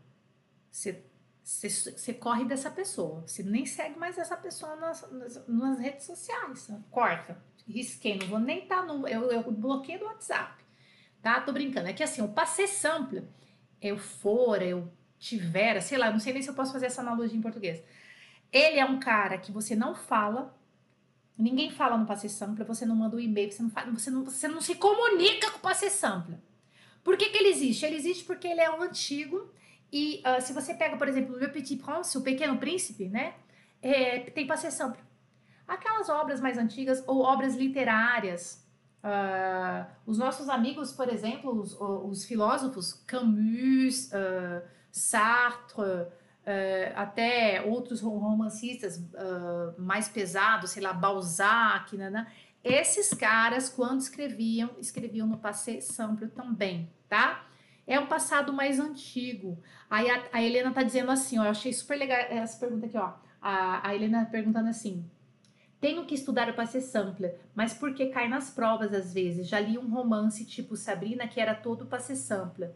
você, corre dessa pessoa. Você nem segue mais essa pessoa nas, nas, nas redes sociais. Corta. Risquei, não vou nem estar tá no. Eu, eu do WhatsApp tá? Tô brincando. É que assim, o passé simple, eu fora, eu tivera, sei lá, não sei nem se eu posso fazer essa analogia em português. Ele é um cara que você não fala, ninguém fala no passé simple, você não manda um e-mail, você não, fala, você, não, você não se comunica com o passé simple. Por que, que ele existe? Ele existe porque ele é um antigo e uh, se você pega, por exemplo, Le Petit Prince, o Pequeno Príncipe, né? É, tem passé simple. Aquelas obras mais antigas ou obras literárias, Uh, os nossos amigos, por exemplo, os, os filósofos Camus, uh, Sartre, até outros romancistas mais pesados, sei lá, Balzac, né, né, esses caras, quando escreviam, escreviam no passé simple também, tá? É um passado mais antigo. Aí a, a Helena tá dizendo assim, ó, eu achei super legal essa pergunta aqui, ó. A, a Helena perguntando assim, tenho que estudar o passe sample, mas porque cai nas provas às vezes. Já li um romance tipo Sabrina que era todo passe sample.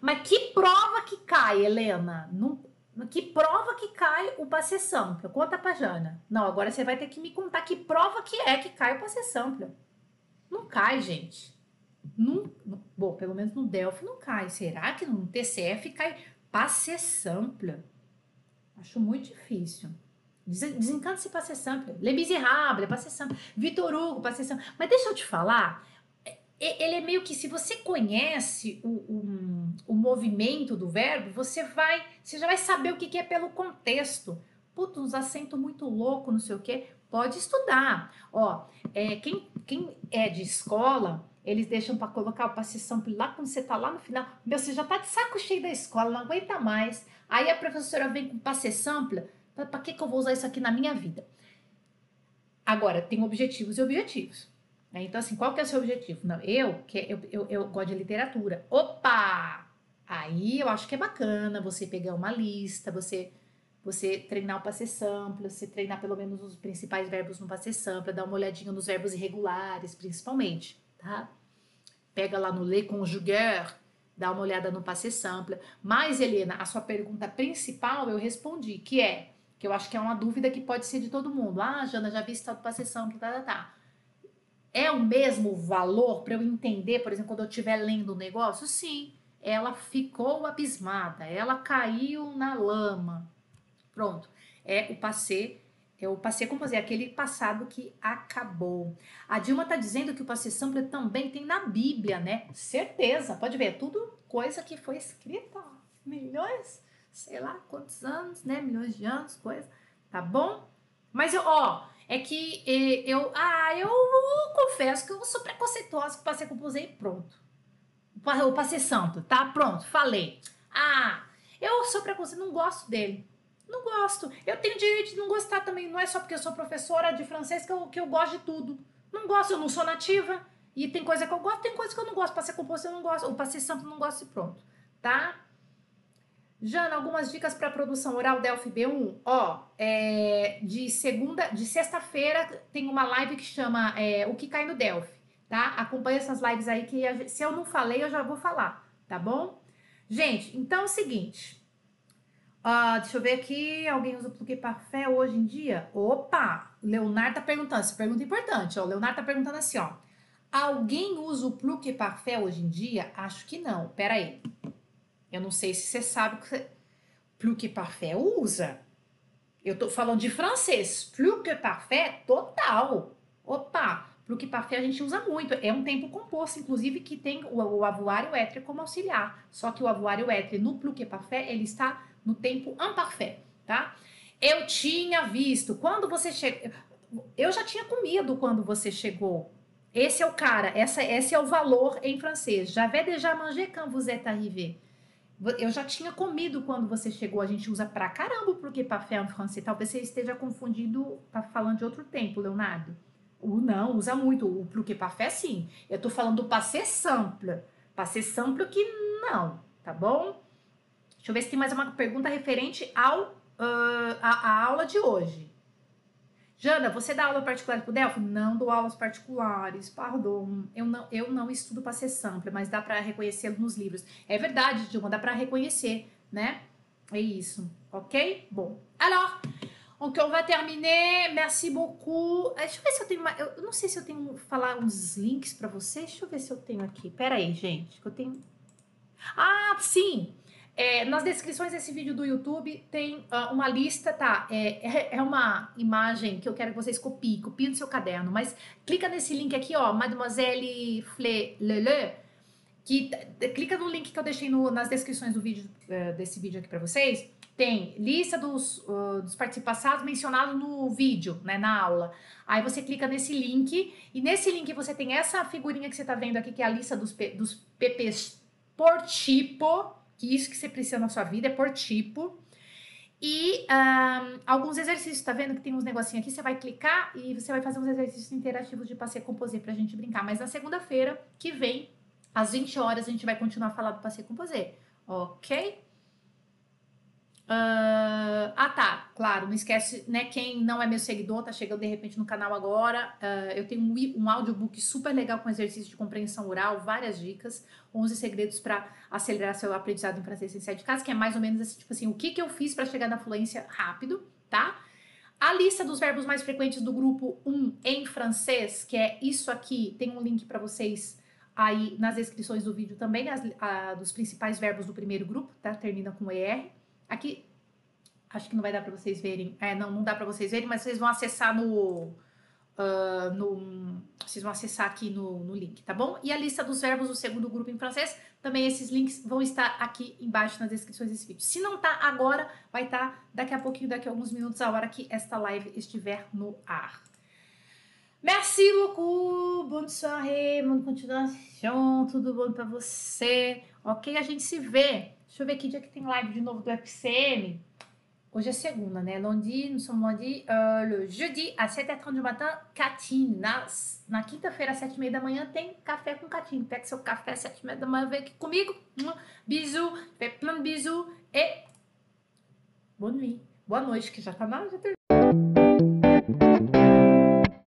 Mas que prova que cai, Helena? Não, que prova que cai o passe sample? Conta pra Jana. Não, agora você vai ter que me contar que prova que é que cai o passe sample. Não cai, gente. Não, bom, pelo menos no Delphi não cai. Será que no TCF cai passe sample? Acho muito difícil. Desencanta-se para ser sample. Le Miserable, para ser sample. Vitor Hugo, para ser sample. Mas deixa eu te falar, ele é meio que se você conhece o, o, o movimento do verbo, você vai, você já vai saber o que, que é pelo contexto. Puta, uns acentos muito louco, não sei o quê. Pode estudar. Ó, é, quem, quem é de escola, eles deixam para colocar o sample lá quando você tá lá no final. Meu, você já tá de saco cheio da escola, não aguenta mais. Aí a professora vem com passe sample para que, que eu vou usar isso aqui na minha vida? Agora, tem objetivos e objetivos. Né? Então, assim, qual que é o seu objetivo? Não, eu, que eu, eu, eu gosto de literatura. Opa! Aí eu acho que é bacana você pegar uma lista, você você treinar o passe sample, você treinar pelo menos os principais verbos no passe sample, dar uma olhadinha nos verbos irregulares, principalmente, tá? Pega lá no le conjuguer, dá uma olhada no passe sample. Mas, Helena, a sua pergunta principal eu respondi, que é que eu acho que é uma dúvida que pode ser de todo mundo. Ah, Jana, já vi esse do passe sample, tá, tá, tá. É o mesmo valor para eu entender, por exemplo, quando eu estiver lendo um negócio? Sim, ela ficou abismada, ela caiu na lama. Pronto. É o passe É o passé composé, aquele passado que acabou. A Dilma tá dizendo que o passé simple também tem na Bíblia, né? Certeza, pode ver, é tudo coisa que foi escrita milhões, sei lá quantos anos, né? Milhões de anos, coisa, tá bom? Mas eu, ó, é que eu, ah, eu, confesso que eu sou preconceituosa com o passé composé e pronto. O passé santo, tá? Pronto, falei. Ah, eu sou preconceituosa, não gosto dele. Não gosto. Eu tenho direito de não gostar também. Não é só porque eu sou professora de francês que eu, que eu gosto de tudo. Não gosto, eu não sou nativa. E tem coisa que eu gosto, tem coisa que eu não gosto. Para ser composto eu não gosto. Ou para ser santo não gosto e pronto. Tá? Jana, algumas dicas para produção oral Delphi B1. Ó, é, de segunda, de sexta-feira tem uma live que chama é, O que cai no Delphi, tá? Acompanha essas lives aí que se eu não falei eu já vou falar, tá bom? Gente, então é o seguinte. Uh, deixa eu ver aqui. Alguém usa plug parfait hoje em dia? Opa! Leonardo tá perguntando. Essa pergunta é importante. Ó. Leonardo tá perguntando assim, ó. Alguém usa o plug parfait hoje em dia? Acho que não. Pera aí. Eu não sei se você sabe que plug parfait usa. Eu tô falando de francês. Plug parfait total. Opa! Plug parfait a gente usa muito. É um tempo composto, inclusive, que tem o, o avoário étre como auxiliar. Só que o avoário étre no parfait, ele está no tempo imparfait, tá? Eu tinha visto, quando você chega. Eu já tinha comido quando você chegou. Esse é o cara, essa, esse é o valor em francês. J'avais déjà mangé quand vous êtes arrivé. Eu já tinha comido quando você chegou. A gente usa pra caramba porque parfait em francês. Talvez você esteja confundindo, tá falando de outro tempo, Leonardo. O não, usa muito. O plus que parfait, sim. Eu tô falando do passé simple. Passé simple que não, tá bom? Deixa eu ver se tem mais uma pergunta referente ao, uh, a, a aula de hoje. Jana, você dá aula particular para o Delphi? Não dou aulas particulares, perdão. Eu não, eu não estudo para ser sample, mas dá para reconhecê-lo nos livros. É verdade, Dilma, dá para reconhecer, né? É isso, ok? Bom, alors, donc on va terminer. Merci beaucoup. Eh, deixa eu ver se eu tenho uma. Eu não sei se eu tenho falar uns links para vocês. Deixa eu ver se eu tenho aqui. Pera aí, gente, que eu tenho. Ah, sim. É, nas descrições desse vídeo do YouTube tem uh, uma lista, tá? É, é, é, uma imagem que eu quero que vocês copiem, copiem no seu caderno, mas clica nesse link aqui, ó, Mademoiselle Flé Lele, que clica no link que eu deixei no, nas descrições do vídeo, uh, desse vídeo aqui para vocês. Tem lista dos, uh, dos participantes passados mencionado no vídeo, né, na aula. Aí você clica nesse link e nesse link você tem essa figurinha que você tá vendo aqui, que é a lista dos, dos PPs por tipo, que isso que você precisa na sua vida é por tipo. E um, alguns exercícios, tá vendo que tem uns negocinhos aqui? Você vai clicar e você vai fazer uns exercícios interativos de passeio composé pra gente brincar. Mas na segunda-feira que vem, às 20 horas, a gente vai continuar a falar do passeio composé, ok? Uh, ah, tá, claro, não esquece, né? Quem não é meu seguidor, tá chegando de repente no canal agora. Uh, eu tenho um, um audiobook super legal com exercício de compreensão oral, várias dicas, 11 segredos para acelerar seu aprendizado em francês sair de casa, que é mais ou menos assim, tipo assim, o que, que eu fiz para chegar na fluência rápido, tá? A lista dos verbos mais frequentes do grupo 1 em francês, que é isso aqui, tem um link para vocês aí nas descrições do vídeo também, as, a, dos principais verbos do primeiro grupo, tá? Termina com ER. Aqui, acho que não vai dar para vocês verem. É, não, não dá para vocês verem, mas vocês vão acessar no, uh, no vocês vão acessar aqui no, no link, tá bom? E a lista dos verbos do segundo grupo em francês, também esses links vão estar aqui embaixo nas descrições desse vídeo. Se não tá agora, vai estar tá daqui a pouquinho, daqui a alguns minutos, a hora que esta live estiver no ar. Merci beaucoup, bonne soirée, bonne continuação, tudo bom para você. Ok, a gente se vê Deixa eu ver que dia que tem live de novo do FCM. Hoje é segunda, né? Lundi, nous sommes lundi. Uh, le jeudi, às 7h30 do matin, Catine. Na, na quinta-feira, às 7h30 da manhã, tem café com Catine. Pega seu café às 7h30 da manhã, vem aqui comigo. Bisous, fait plein de bisous. E boa noite. Boa noite, que já tá na... Já terminou.